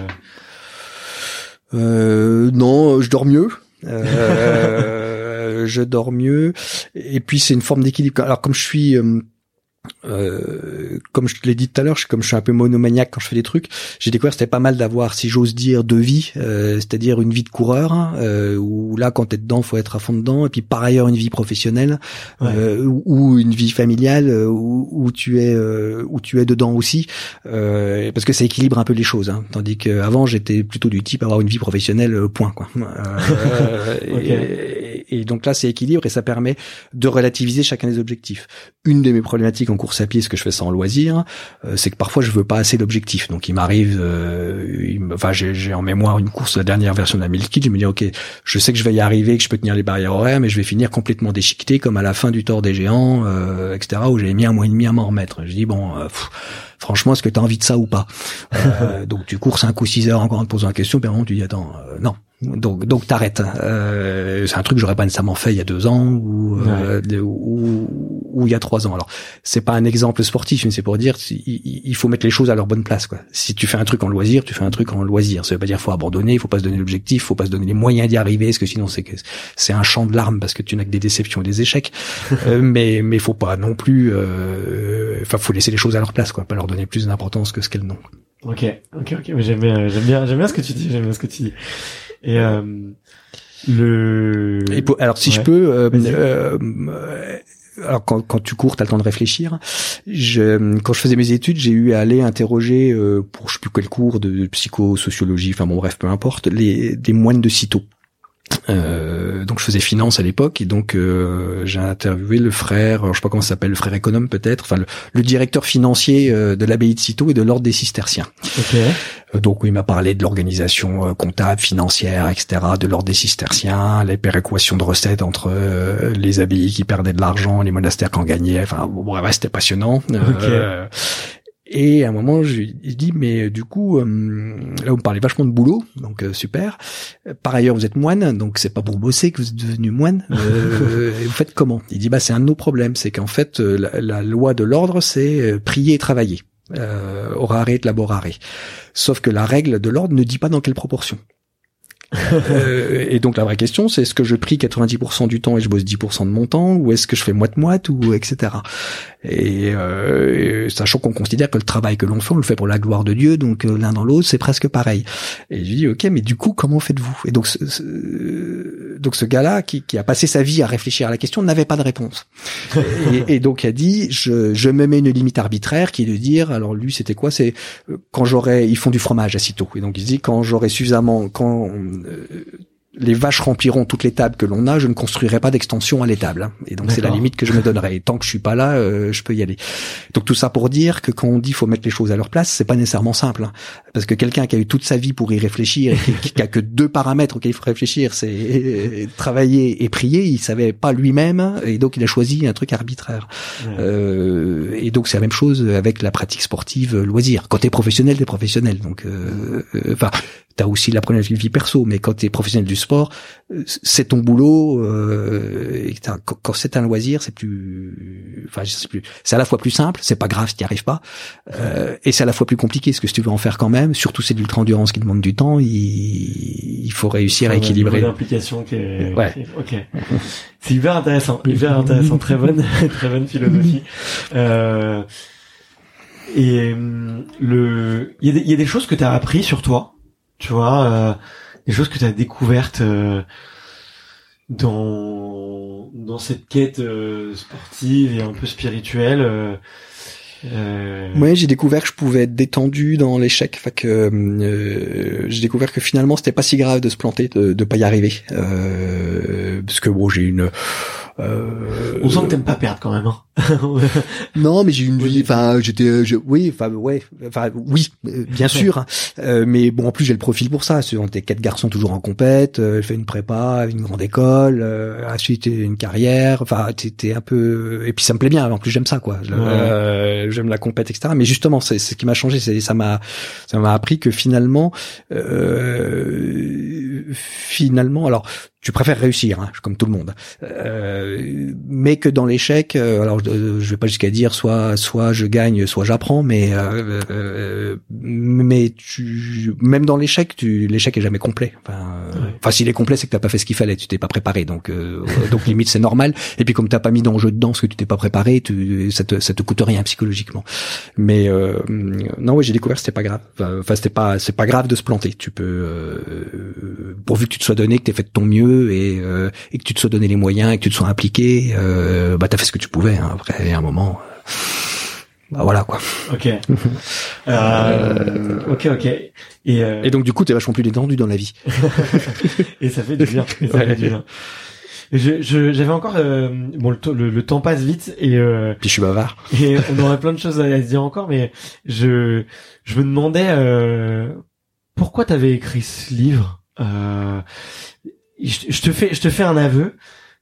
Euh, non, je dors mieux. Euh, je dors mieux. Et puis c'est une forme d'équilibre. Alors comme je suis euh, comme je te l'ai dit tout à l'heure, comme je suis un peu monomaniaque quand je fais des trucs, j'ai découvert que c'était pas mal d'avoir, si j'ose dire, deux vies, euh, c'est-à-dire une vie de coureur, euh, où là, quand t'es dedans, faut être à fond dedans, et puis par ailleurs une vie professionnelle, Ouais. euh, ou, ou une vie familiale, euh, où, où tu es, où tu es dedans aussi, euh, parce que ça équilibre un peu les choses. Hein, tandis qu'avant, j'étais plutôt du type à avoir une vie professionnelle, point, quoi. Et, et donc là, c'est équilibre et ça permet de relativiser chacun des objectifs. Une de mes problématiques en course à pied, ce que je fais ça en loisir, euh, c'est que parfois je veux pas assez d'objectifs. Donc il m'arrive, euh, enfin j'ai en mémoire une course, la dernière version de la 1000 kg, je me dis ok, je sais que je vais y arriver, que je peux tenir les barrières horaires, mais je vais finir complètement déchiqueté comme à la fin du Tour des Géants, euh, etc. où j'avais mis un mois et demi à m'en remettre. Je dis bon, euh, pff, franchement, est-ce que tu as envie de ça ou pas Euh, Donc tu cours 5 ou 6 heures encore en te posant la question, puis à un moment tu dis attends, euh, non. Donc donc t'arrêtes. Euh, c'est un truc que j'aurais pas nécessairement fait il y a deux ans ou euh, ou, ou il y a trois ans. Alors c'est pas un exemple sportif, mais c'est pour dire il, faut mettre les choses à leur bonne place. Quoi. Si tu fais un truc en loisir, tu fais un truc en loisir. Ça veut pas dire faut abandonner, il faut pas se donner l'objectif, faut pas se donner les moyens d'y arriver, parce que sinon c'est c'est un champ de larmes parce que tu n'as que des déceptions et des échecs. Euh, mais mais faut pas non plus. euh, Enfin, faut laisser les choses à leur place, quoi, pas leur donner plus d'importance que ce qu'elles n'ont. Ok, ok, ok. J'aime bien, j'aime bien, j'aime bien ce que tu dis. J'aime bien ce que tu dis. Et euh, le. Et pour- alors si je peux, euh, euh, euh, alors quand, quand tu cours, t'as le temps de réfléchir. Je, quand je faisais mes études, j'ai eu à aller interroger euh, pour je sais plus quel cours de psychosociologie, enfin bon bref, peu importe, les des moines de Cîteaux. Euh, donc je faisais finance à l'époque et donc euh, j'ai interviewé le frère, alors, je sais pas comment ça s'appelle, le frère économe peut-être, enfin le, le directeur financier euh, de l'abbaye de Cîteaux et de l'ordre des cisterciens. Ok. Euh, Donc il m'a parlé de l'organisation euh, comptable, financière, etc., de l'ordre des cisterciens, les péréquations de recettes entre euh, les abbayes qui perdaient de l'argent, les monastères qui en gagnaient. Enfin, bon, bref, c'était passionnant. Euh, et à un moment, je dit, mais euh, du coup, euh, là, vous me parlez vachement de boulot, donc euh, super. Euh, Par ailleurs, vous êtes moine, donc c'est pas pour bosser que vous êtes devenu moine. Euh, et vous faites comment? Il dit, bah c'est un de nos problèmes, c'est qu'en fait, euh, la, la loi de l'ordre, c'est prier et travailler. Euh, orare et laborare. Sauf que la règle de l'ordre ne dit pas dans quelle proportion. Euh, et donc la vraie question, c'est est-ce que je prie 90% du temps et je bosse 10% de mon temps, ou est-ce que je fais moite-moite, ou etc. Et, euh, et sachant qu'on considère que le travail que l'on fait, on le fait pour la gloire de Dieu, donc euh, l'un dans l'autre, c'est presque pareil. Et je lui dis, ok, mais du coup, comment faites-vous? Et donc, ce, ce- donc ce gars-là, qui, qui a passé sa vie à réfléchir à la question, n'avait pas de réponse. et, et donc il a dit, je, je me mets une limite arbitraire qui est de dire, alors lui, c'était quoi? C'est euh, quand j'aurai, ils font du fromage à Cîteaux, et donc il se dit, quand j'aurai suffisamment, quand euh, les vaches rempliront toutes les tables que l'on a, je ne construirai pas d'extension à l'étable. Hein. Et donc c'est la limite que je me donnerai. Et tant que je suis pas là, euh, je peux y aller. Donc tout ça pour dire que quand on dit faut mettre les choses à leur place, c'est pas nécessairement simple, hein. parce que quelqu'un qui a eu toute sa vie pour y réfléchir et qui, a que deux paramètres auxquels il faut réfléchir, c'est travailler et prier. Il savait pas lui-même et donc il a choisi un truc arbitraire. Euh, et donc c'est la même chose avec la pratique sportive loisir. Quand t'es professionnel, t'es professionnel. Donc euh, euh enfin t'as aussi la première vie perso, mais quand t'es professionnel du sport, c'est ton boulot. Euh, quand c'est un loisir, c'est plus, enfin, je sais plus. C'est à la fois plus simple, c'est pas grave si t'y arrives pas, euh, et c'est à la fois plus compliqué. Parce que si tu veux en faire quand même, surtout c'est de l'ultra endurance qui demande du temps, il, il faut réussir à équilibrer. L'implication qui est, ouais. ok. C'est hyper intéressant, hyper intéressant, très bonne, très bonne philosophie. Euh, et le, il y, y, a des choses que tu as appris sur toi tu vois, euh, des choses que tu as découvertes euh, dans dans cette quête euh, sportive et un peu spirituelle. Euh, euh... Ouais, j'ai découvert que je pouvais être détendu dans l'échec. Enfin que euh, j'ai découvert que finalement c'était pas si grave de se planter, de, de pas y arriver. Parce que bon, j'ai une euh, On sent que t'aimes pas perdre quand même. Hein. non, mais j'ai une vie. Enfin, j'étais, euh, oui, enfin, ouais, enfin, oui, euh, bien sûr. Hein. Euh, mais bon, en plus, j'ai le profil pour ça. On était quatre garçons toujours en compète. Euh, fait une prépa, une grande école, euh, ensuite une carrière. Enfin, t'étais un peu. Et puis ça me plaît bien. En plus, j'aime ça, quoi. j'aime la compète, etc. Mais justement, c'est ce qui m'a changé. C'est ça m'a, ça m'a appris que finalement, finalement, alors tu préfères réussir, hein, comme tout le monde, euh, mais que dans l'échec, euh, alors je, je vais pas jusqu'à dire soit soit je gagne, soit j'apprends, mais euh, euh mais tu même dans l'échec, tu l'échec est jamais complet. Enfin, enfin s'il est complet, c'est que t'as pas fait ce qu'il fallait, tu t'es pas préparé, donc donc limite c'est normal. Et puis comme t'as pas mis d'enjeu dedans, ce que tu t'es pas préparé, tu, ça te ça te coûte rien psychologiquement. Mais non, ouais, j'ai découvert que c'était pas grave. Enfin, c'était pas c'est pas grave de se planter. Tu peux pourvu que tu te sois donné, que t'aies fait de ton mieux et, euh, et que tu te sois donné les moyens et que tu te sois impliqué, euh, bah t'as fait ce que tu pouvais. Hein. Après, à un moment, bah voilà quoi. Ok. euh, ok, ok. Et, euh... et donc du coup, t'es vachement plus détendu dans la vie. et ça fait du bien. Et ça fait du bien. Je, j'avais encore euh, bon le, le, temps passe vite et euh, puis je suis bavard et on aurait plein de choses à, se dire encore mais je je me demandais euh, pourquoi t'avais écrit ce livre? Euh, je, te fais je te fais un aveu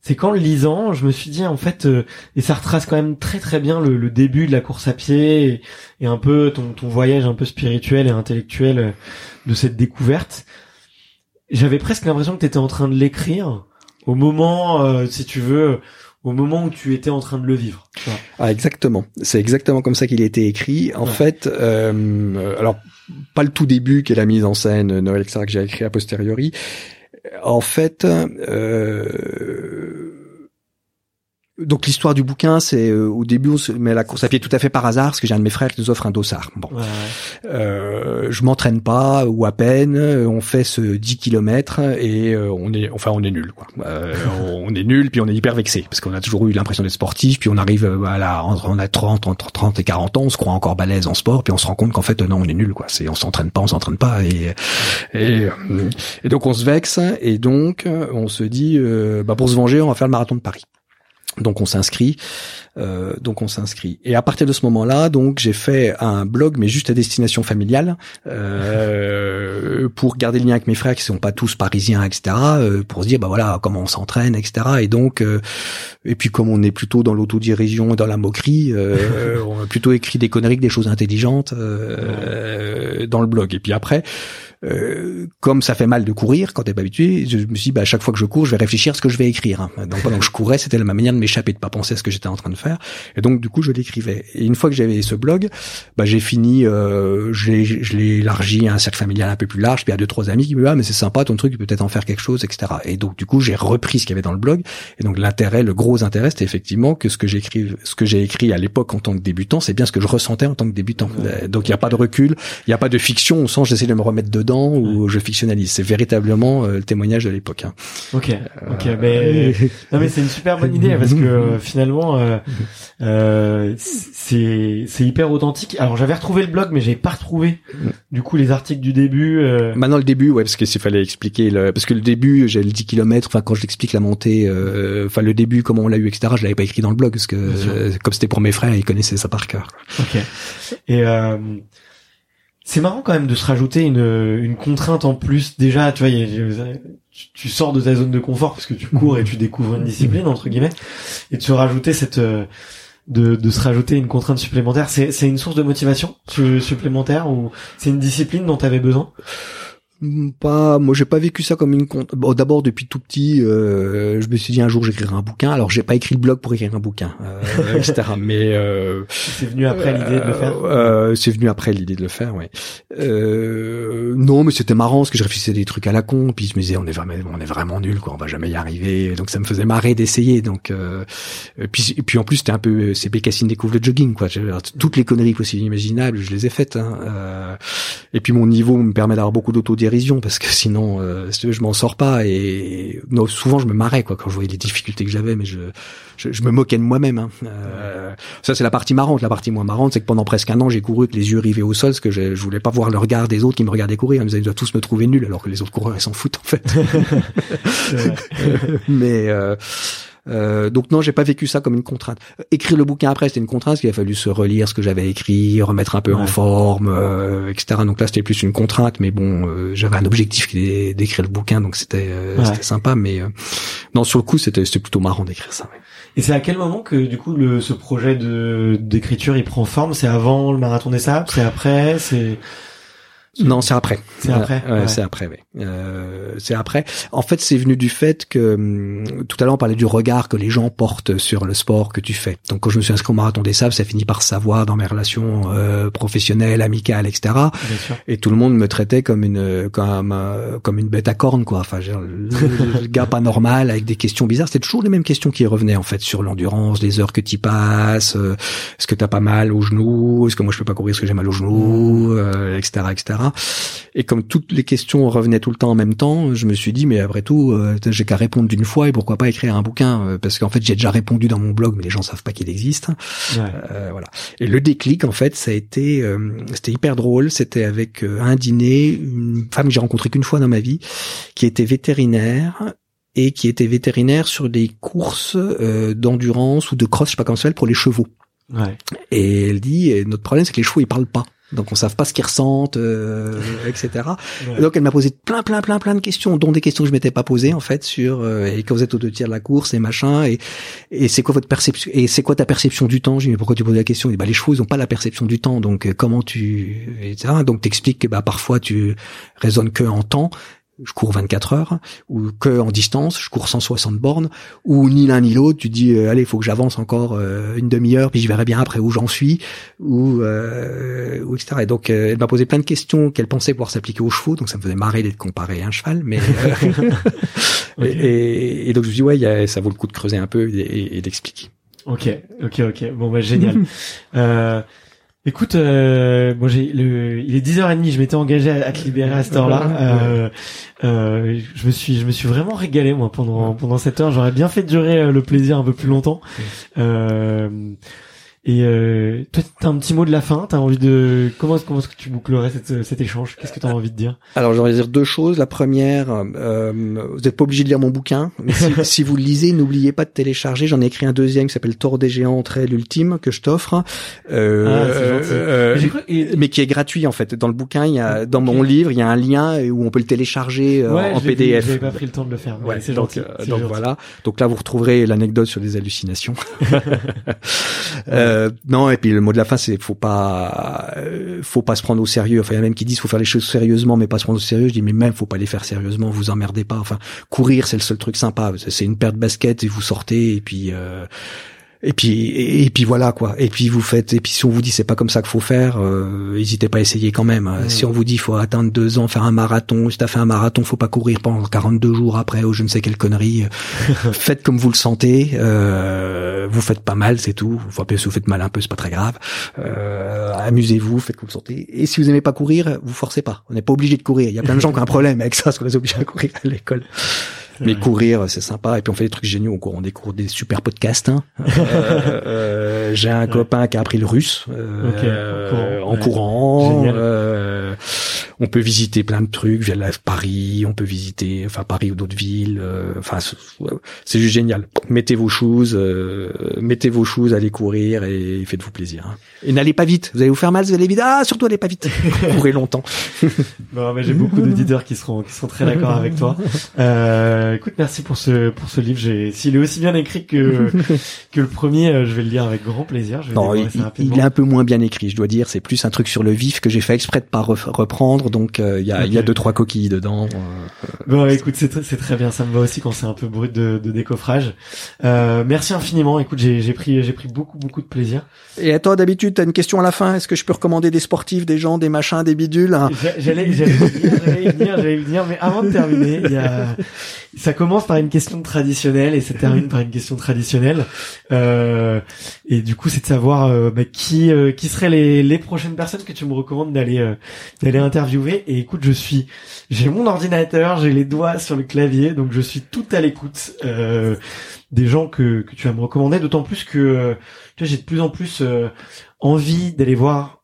c'est qu'en le lisant, je me suis dit en fait, euh, et ça retrace quand même très très bien le, début de la course à pied et, un peu ton, ton, voyage un peu spirituel et intellectuel euh, de cette découverte. J'avais presque l'impression que tu étais en train de l'écrire au moment, euh, si tu veux, au moment où tu étais en train de le vivre. Ah exactement, c'est exactement comme ça qu'il a été écrit. En fait, alors pas le tout début qui est la mise en scène Noël etc que j'ai écrit a posteriori, en fait, euh, donc l'histoire du bouquin, c'est euh, au début on se met la course à pied tout à fait par hasard parce que j'ai un de mes frères qui nous offre un dossard. Bon, euh, je m'entraîne pas ou à peine. On fait ce 10 km et euh, on est, enfin on est nul. Quoi. Euh, on est nul puis on est hyper vexé parce qu'on a toujours eu l'impression d'être sportif puis on arrive à la, on a 30 entre 30 et 40 ans, on se croit encore balèze en sport puis on se rend compte qu'en fait non on est nul quoi. C'est on s'entraîne pas, on s'entraîne pas et, et et donc on se vexe et donc on se dit bah pour se venger on va faire le marathon de Paris. Donc on s'inscrit, euh, donc on s'inscrit. Et à partir de ce moment-là, donc j'ai fait un blog, mais juste à destination familiale, euh, pour garder le lien avec mes frères qui sont pas tous parisiens, etc. Euh, pour se dire bah voilà comment on s'entraîne, etc. Et donc euh, et puis comme on est plutôt dans l'autodirision et dans la moquerie, euh, on a plutôt écrit des conneries, que des choses intelligentes dans le blog. Et puis après. Euh, comme ça fait mal de courir quand t'es pas habitué, je me suis dit, bah, à chaque fois que je cours, je vais réfléchir à ce que je vais écrire. Hein. Donc pendant que je courais, c'était ma manière de m'échapper, de pas penser à ce que j'étais en train de faire. Et donc du coup, je l'écrivais. Et une fois que j'avais ce blog, bah, j'ai fini, euh, je l'ai élargi à un cercle familial un peu plus large, puis à deux trois amis qui me disent, ah mais c'est sympa ton truc, tu peux peut-être en faire quelque chose, etc. Et donc du coup, j'ai repris ce qu'il y avait dans le blog. Et donc l'intérêt, le gros intérêt, c'était effectivement que ce que j'écris, ce que j'ai écrit à l'époque en tant que débutant, c'est bien ce que je ressentais en tant que débutant. Donc il n'y a pas de recul, il n'y a pas de fiction au sens j'essaie de me remettre dedans ou je fictionnalise. C'est véritablement euh, le témoignage de l'époque. Hein. Ok, ok, mais non mais c'est une super bonne idée parce que euh, finalement euh, c'est c'est hyper authentique. Alors j'avais retrouvé le blog mais j'avais pas retrouvé du coup les articles du début. Maintenant le début ouais parce que s'il fallait expliquer le parce que le début j'ai le 10 km. Enfin quand j'explique la montée, enfin le début comment on l'a eu etc. Je l'avais pas écrit dans le blog parce que comme c'était pour mes frères ils connaissaient ça par cœur. Ok. Et c'est marrant quand même de se rajouter une, une contrainte en plus. Déjà, tu vois, tu, sors de ta zone de confort parce que tu cours et tu découvres une discipline entre guillemets, et de se rajouter cette euh, de, de se rajouter une contrainte supplémentaire. C'est c'est une source de motivation supplémentaire ou c'est une discipline dont tu avais besoin? Pas moi j'ai pas vécu ça comme une compte bon, d'abord depuis tout petit euh, je me suis dit un jour j'écrirai un bouquin. Alors j'ai pas écrit le blog pour écrire un bouquin euh, etc mais euh, c'est venu après l'idée de le faire euh, c'est venu après l'idée de le faire ouais. Non mais c'était marrant parce que je réfléchissais des trucs à la con puis je me disais on est vraiment on est vraiment nul quoi on va jamais y arriver donc ça me faisait marrer d'essayer donc puis et puis en plus c'était un peu c'est Bécassine découvre le jogging quoi toutes les conneries possibles imaginables je les ai faites hein, et puis mon niveau me permet d'avoir beaucoup d'autodérision parce que sinon euh, je m'en sors pas et non, souvent je me marrais quoi quand je voyais les difficultés que j'avais mais je, je, me moquais de moi-même hein. euh, ça c'est la partie marrante. La partie moins marrante c'est que pendant presque un an j'ai couru avec les yeux rivés au sol parce que je, je voulais pas voir le regard des autres qui me regardaient courir. Ils doivent tous me trouver nul alors que les autres coureurs ils s'en foutent en fait. Mais euh, euh, donc non, j'ai pas vécu ça comme une contrainte. Écrire le bouquin après, c'était une contrainte, parce qu'il a fallu se relire ce que j'avais écrit, remettre un peu en forme, euh, etc. Donc là, c'était plus une contrainte, mais bon, euh, j'avais un objectif qui était d'écrire le bouquin, donc c'était c'était sympa. Mais non, sur le coup, c'était c'était plutôt marrant d'écrire ça. Et c'est à quel moment que du coup le, ce projet de d'écriture il prend forme? C'est avant le marathon des sables? C'est après? C'est non, c'est après. C'est après. ouais, C'est après. Euh, c'est après. En fait, c'est venu du fait que hum, tout à l'heure on parlait du regard que les gens portent sur le sport que tu fais. Donc quand je me suis inscrit au marathon des sables, ça finit par savoir dans mes relations euh, professionnelles, amicales, etc. Et tout le monde me traitait comme une comme euh, comme une bête à cornes, quoi. Enfin, le, gars pas normal avec des questions bizarres. C'était toujours les mêmes questions qui revenaient en fait sur l'endurance, les heures que tu passes, euh, est-ce que t'as pas mal au genou, est-ce que moi je peux pas courir parce que j'ai mal au genou, etc., etc. Et comme toutes les questions revenaient tout le temps en même temps, je me suis dit mais après tout, euh, j'ai qu'à répondre d'une fois et pourquoi pas écrire un bouquin euh, parce qu'en fait j'ai déjà répondu dans mon blog mais les gens savent pas qu'il existe. Euh, voilà. Et le déclic en fait ça a été c'était hyper drôle. C'était avec un dîner une femme que j'ai rencontrée qu'une fois dans ma vie qui était vétérinaire et qui était vétérinaire sur des courses d'endurance ou de cross, je sais pas comment ça s'appelle, pour les chevaux. Ouais. Et elle dit, notre problème c'est que les chevaux ils parlent pas donc on savent pas ce qu'ils ressentent, euh, etc. donc elle m'a posé plein, plein, plein, plein de questions, dont des questions que je m'étais pas posées en fait sur euh, et quand vous êtes au deux tiers de la course et machin et et c'est quoi votre perception et c'est quoi ta perception du temps? J'ai dit mais pourquoi tu poses la question? Dit, bah les chevaux ils ont pas la perception du temps donc euh, comment tu etc. Donc t'expliques que bah parfois tu raisonnes que en temps je cours 24 heures, ou que en distance, je cours 160 bornes, ou ni l'un ni l'autre, tu dis euh, allez, il faut que j'avance encore euh, une demi-heure, puis je verrai bien après où j'en suis, ou, euh, ou etc. Et donc elle m'a posé plein de questions qu'elle pensait pouvoir s'appliquer aux chevaux, donc ça me faisait marrer d'être comparé à un cheval, mais et, et, donc je me dis ouais, y a, ça vaut le coup de creuser un peu et, et d'expliquer. Ok, ok, ok. Bon bah génial. Écoute, euh, moi j'ai le, il est 10h30, je m'étais engagé à, te libérer à cette heure-là. Euh, euh, je me suis, je me suis vraiment régalé moi pendant pendant cette heure. J'aurais bien fait durer euh, le plaisir un peu plus longtemps. Euh, et euh, toi, t'as un petit mot de la fin? T'as envie de comment comment est-ce que tu bouclerais cette, cet échange? Qu'est-ce que t'as envie de dire? Alors, j'aurais dire deux choses. La première, euh, vous n'êtes pas obligé de lire mon bouquin, mais si, si vous le lisez, n'oubliez pas de télécharger. J'en ai écrit un deuxième qui s'appelle Tour des géants, trait l'ultime que je t'offre, euh, ah, euh, mais qui est gratuit en fait. Dans le bouquin, il y a dans mon livre, il y a un lien où on peut le télécharger euh, en PDF. J'avais pas pris le temps de le faire. Ouais, c'est gentil. Donc, donc voilà. Donc là, vous retrouverez l'anecdote sur les hallucinations. Euh, non, et puis le mot de la fin, c'est faut pas, euh, faut pas se prendre au sérieux. Enfin, il y a même qui disent faut faire les choses sérieusement, mais pas se prendre au sérieux. Je dis mais même faut pas les faire sérieusement. Vous emmerdez pas. Enfin, courir, c'est le seul truc sympa. C'est une paire de baskets et vous sortez et puis. Euh, et puis et, puis voilà quoi. Et puis vous faites et puis si on vous dit c'est pas comme ça qu'il faut faire, euh, n'hésitez pas à essayer quand même. Si on vous dit faut atteindre deux ans, faire un marathon, si t'as fait un marathon, faut pas courir pendant 42 jours après ou je ne sais quelle connerie. faites comme vous le sentez. Euh, vous faites pas mal, c'est tout. Enfin, si vous faites mal un peu, c'est pas très grave. Euh, amusez-vous, faites comme vous le sentez. Et si vous aimez pas courir, vous forcez pas. On n'est pas obligé de courir. Il y a plein de gens qui ont un problème avec ça, parce qu'on est obligé de courir à l'école. Mais courir, c'est sympa. Et puis on fait des trucs géniaux au cours. On découvre des super podcasts. Hein. euh, euh, J'ai un copain qui a appris le russe euh, en courant. On peut visiter plein de trucs via la Paris. On peut visiter, enfin Paris ou d'autres villes. Euh, enfin, c'est juste génial. Mettez vos choses, mettez vos choses, allez courir et faites-vous plaisir. Hein. Et n'allez pas vite. Vous allez vous faire mal, vous allez vite. Ah, surtout allez pas vite. Courez longtemps. bon, mais j'ai beaucoup d'auditeurs qui seront qui seront très d'accord avec toi. Euh, euh, écoute, merci pour ce pour ce livre. J'ai, s'il est aussi bien écrit que que le premier, euh, je vais le lire avec grand plaisir. Je vais non, il, il, est un peu moins bien écrit, je dois dire. C'est plus un truc sur le vif que j'ai fait exprès de pas reprendre. Donc euh, il y a il y a deux trois coquilles dedans. bon, écoute, c'est c'est très bien. Ça me va aussi quand c'est un peu brut de, de décoffrage. merci infiniment. Écoute, j'ai j'ai pris j'ai pris beaucoup beaucoup de plaisir. Et à toi, d'habitude, t'as une question à la fin? Est-ce que je peux recommander des sportifs, des gens, des machins, des bidules? J'allais j'allais j'allais venir, j'allais venir, mais avant de terminer, il y a ça commence par une question traditionnelle et ça termine par une question traditionnelle. Euh, et du coup, c'est de savoir euh, bah, qui euh, qui seraient les, les prochaines personnes que tu me recommandes d'aller euh, d'aller interviewer? Et écoute, je suis, j'ai mon ordinateur, j'ai les doigts sur le clavier, donc je suis tout à l'écoute des gens que que tu vas me recommander. D'autant plus que tu vois, j'ai de plus en plus envie d'aller voir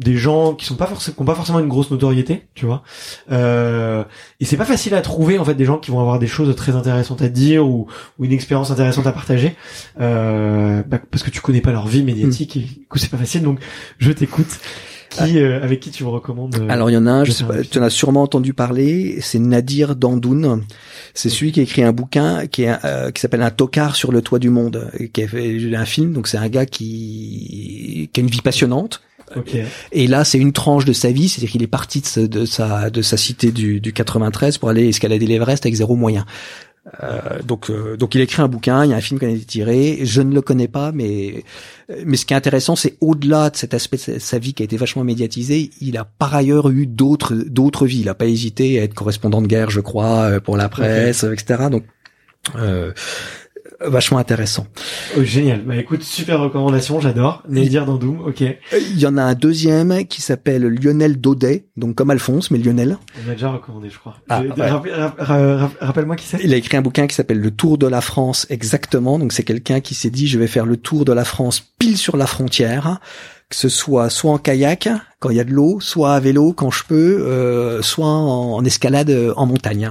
des gens qui sont pas forcément qui ont pas forcément une grosse notoriété tu vois euh, et c'est pas facile à trouver en fait des gens qui vont avoir des choses très intéressantes à dire ou, ou une expérience intéressante à partager euh, bah, parce que tu connais pas leur vie médiatique et du c'est pas facile donc je t'écoute qui euh, avec qui tu me recommandes euh, Alors il y en a un, je sais pas, tu en as sûrement entendu parler, c'est Nadir Dandoun. C'est celui qui a écrit un bouquin qui est euh, qui s'appelle Un tocard sur le toit du monde, qui a fait un film. Donc c'est un gars qui qui a une vie passionnante, et là, c'est une tranche de sa vie, c'est-à-dire qu'il est parti de, sa de sa cité du, du 93 pour aller escalader l'Everest avec zéro moyen. Euh, donc, euh, donc il écrit un bouquin, il y a un film qui a été tiré. Je ne le connais pas, mais mais ce qui est intéressant, c'est au-delà de cet aspect de sa vie qui a été vachement médiatisé, il a par ailleurs eu d'autres d'autres vies. Il a pas hésité à être correspondant de guerre, je crois, euh, pour la presse, etc. Donc euh, vachement intéressant. Oh, génial. Bah écoute, super recommandation, j'adore. Nadir Dandoum, ok. Il y en a un deuxième qui s'appelle Lionel Daudet, donc comme Alphonse, mais Lionel. On m'a déjà recommandé, je crois. Ah, Rappelle-moi qui c'est. Il a écrit un bouquin qui s'appelle Le Tour de la France, exactement. Donc c'est quelqu'un qui s'est dit, je vais faire le tour de la France pile sur la frontière que ce soit soit en kayak quand il y a de l'eau, soit à vélo quand je peux, euh, soit en, escalade euh, en montagne.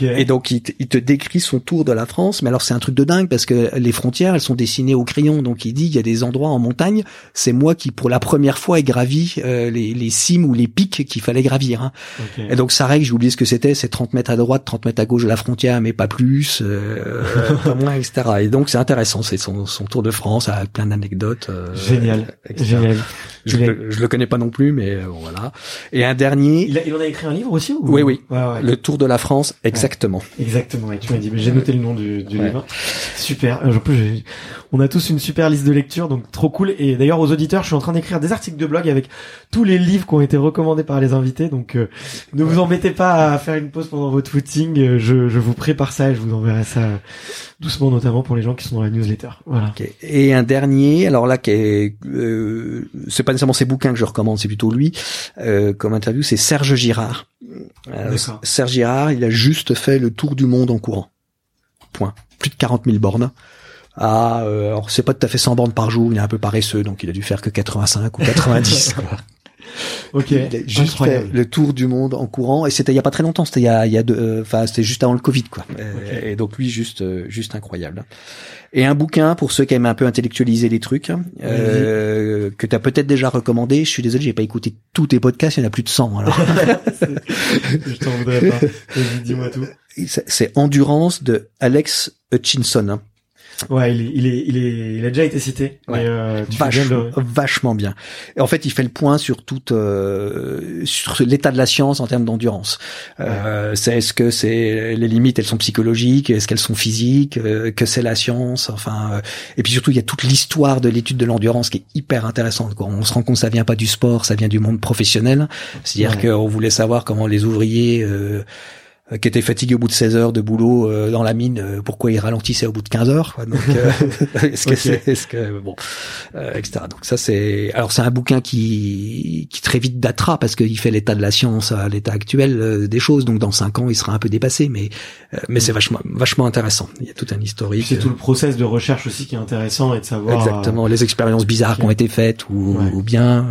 Et donc il, te décrit son tour de la France, mais alors c'est un truc de dingue parce que les frontières elles sont dessinées au crayon, donc il dit il y a des endroits en montagne, c'est moi qui pour la première fois ai gravi euh, les, les cimes ou les pics qu'il fallait gravir. Hein. Et donc sa règle, j'ai oublié ce que c'était, c'est 30 mètres à droite, 30 mètres à gauche de la frontière, mais pas plus, euh, pas moins, etc. Et donc c'est intéressant, c'est son, son, tour de France, avec plein d'anecdotes. Euh, génial, génial. Je, le, je le connais pas non plus, mais euh, bon, voilà. Et un dernier. Il, il, en a écrit un livre aussi ou... Oui, oui. Ouais, ouais. Le Tour de la France, exactement. Exactement. Et tu m'as dit, mais j'ai noté le nom du, du livre. Super. En plus, on a tous une super liste de lecture, donc trop cool. Et d'ailleurs, aux auditeurs, je suis en train d'écrire des articles de blog avec tous les livres qui ont été recommandés par les invités. Donc, euh, ne vous embêtez pas à faire une pause pendant votre footing. Euh, je, je vous prépare ça et je vous enverrai ça doucement, notamment pour les gens qui sont dans la newsletter. Voilà. Et un dernier, alors là, qui est, euh, c'est pas nécessairement ses bouquins que je recommande, c'est plutôt lui euh, comme interview, c'est Serge Girard. Euh, Serge Girard, il a juste fait le tour du monde en courant. Point. Plus de 40 000 bornes. Ah, euh, alors c'est pas tout à fait 100 bornes par jour, il est un peu paresseux, donc il a dû faire que 85 ou 90. ok. Il a juste fait le tour du monde en courant, et c'était il y a pas très longtemps, c'était il y a, il y a deux, enfin c'était juste avant le Covid, quoi. Et, donc lui, juste, juste incroyable. Et un bouquin pour ceux qui aiment un peu intellectualiser les trucs, euh, que tu as peut-être déjà recommandé. Je suis désolé, j'ai pas écouté tous tes podcasts, il y en a plus de 100. Alors. je t'en voudrais pas. dis-moi tout. C'est Endurance de Alex Hutchinson. Ouais, il est, il est, il est, il a déjà été cité. Ouais. Mais, euh, tu Vachement, bien de le- vachement bien. Et en fait, il fait le point sur toute euh, sur l'état de la science en termes d'endurance. Euh, c'est est-ce que c'est les limites, elles sont psychologiques, est-ce qu'elles sont physiques, euh, que c'est la science, enfin. euh, et puis surtout, il y a toute l'histoire de l'étude de l'endurance qui est hyper intéressante. Quoi. On se rend compte que ça vient pas du sport, ça vient du monde professionnel. C'est-à-dire Ouais. qu'on voulait savoir comment les ouvriers euh, qui étaient fatigués au bout de 16 heures de boulot euh, dans la mine, euh, pourquoi ils ralentissaient au bout de 15 heures. Quoi. Donc, euh, est-ce que c'est, est-ce que bon, euh, etc. Donc ça c'est, alors c'est un bouquin qui qui très vite datera parce qu'il fait l'état de la science à l'état actuel euh, des choses. Donc dans cinq ans, il sera un peu dépassé, mais euh, mais c'est vachement vachement intéressant. Il y a tout un historique. c'est tout le process de recherche aussi qui est intéressant et de savoir Exactement, les expériences bizarres qui ont été faites ou, Ouais. ou bien.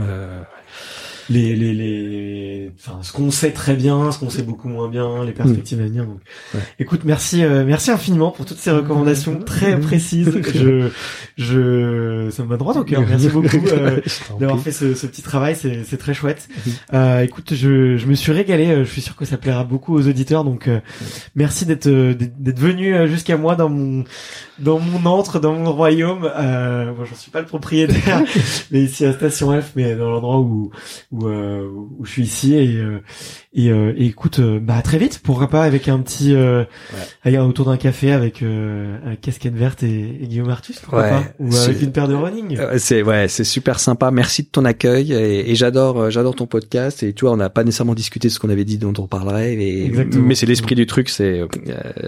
Les, les, les, enfin, ce qu'on sait très bien, ce qu'on sait beaucoup moins bien, les perspectives à venir. Donc, Ouais. écoute, merci, euh, merci infiniment pour toutes ces recommandations très précises. Je, je, ça me va droit au cœur. Merci beaucoup. euh, d'avoir fait ce, ce petit travail, c'est c'est très chouette. Euh, écoute, je, je me suis régalé. euh, Je suis sûr que ça plaira beaucoup aux auditeurs. Donc, euh, merci d'être euh, d'être d'être venu jusqu'à moi dans mon dans mon antre, dans mon royaume. Euh, moi, j'en suis pas le propriétaire, mais ici à Station F, mais dans l'endroit où où, euh, où je suis ici. Et euh, et, euh, et écoute, euh, bah à très vite. Pourquoi pas avec un petit euh, un- autour d'un café avec euh, avec casquette verte et, et Guillaume Artus, pourquoi Ouais, pas? Ou avec une paire de running. Euh, C'est ouais, c'est super sympa. Merci de ton accueil et, et j'adore, j'adore ton podcast. Et tu vois, on n'a pas nécessairement discuté de ce qu'on avait dit dont on parlerait, et, mais c'est l'esprit du truc, c'est euh,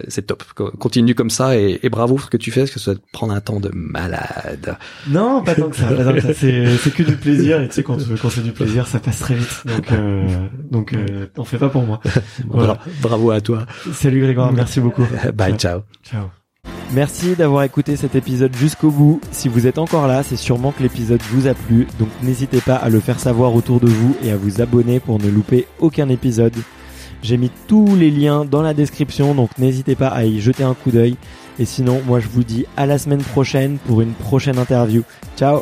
c'est top. Co- Continue comme ça et, et bravo pour ce que tu fais, parce que ça va te prendre un temps de malade. Non, pas tant que ça. Ça. C'est, c'est que du plaisir. Et tu sais, quand, quand c'est du plaisir, ça passe très vite. Donc, euh, donc, euh, t'en fais pas pour moi. Voilà. Bravo à toi. Salut Grégoire, merci beaucoup. Bye, ciao. Ciao. Merci d'avoir écouté cet épisode jusqu'au bout. Si vous êtes encore là, c'est sûrement que l'épisode vous a plu. Donc n'hésitez pas à le faire savoir autour de vous et à vous abonner pour ne louper aucun épisode. J'ai mis tous les liens dans la description, donc n'hésitez pas à y jeter un coup d'œil. Et sinon, moi je vous dis à la semaine prochaine pour une prochaine interview. Ciao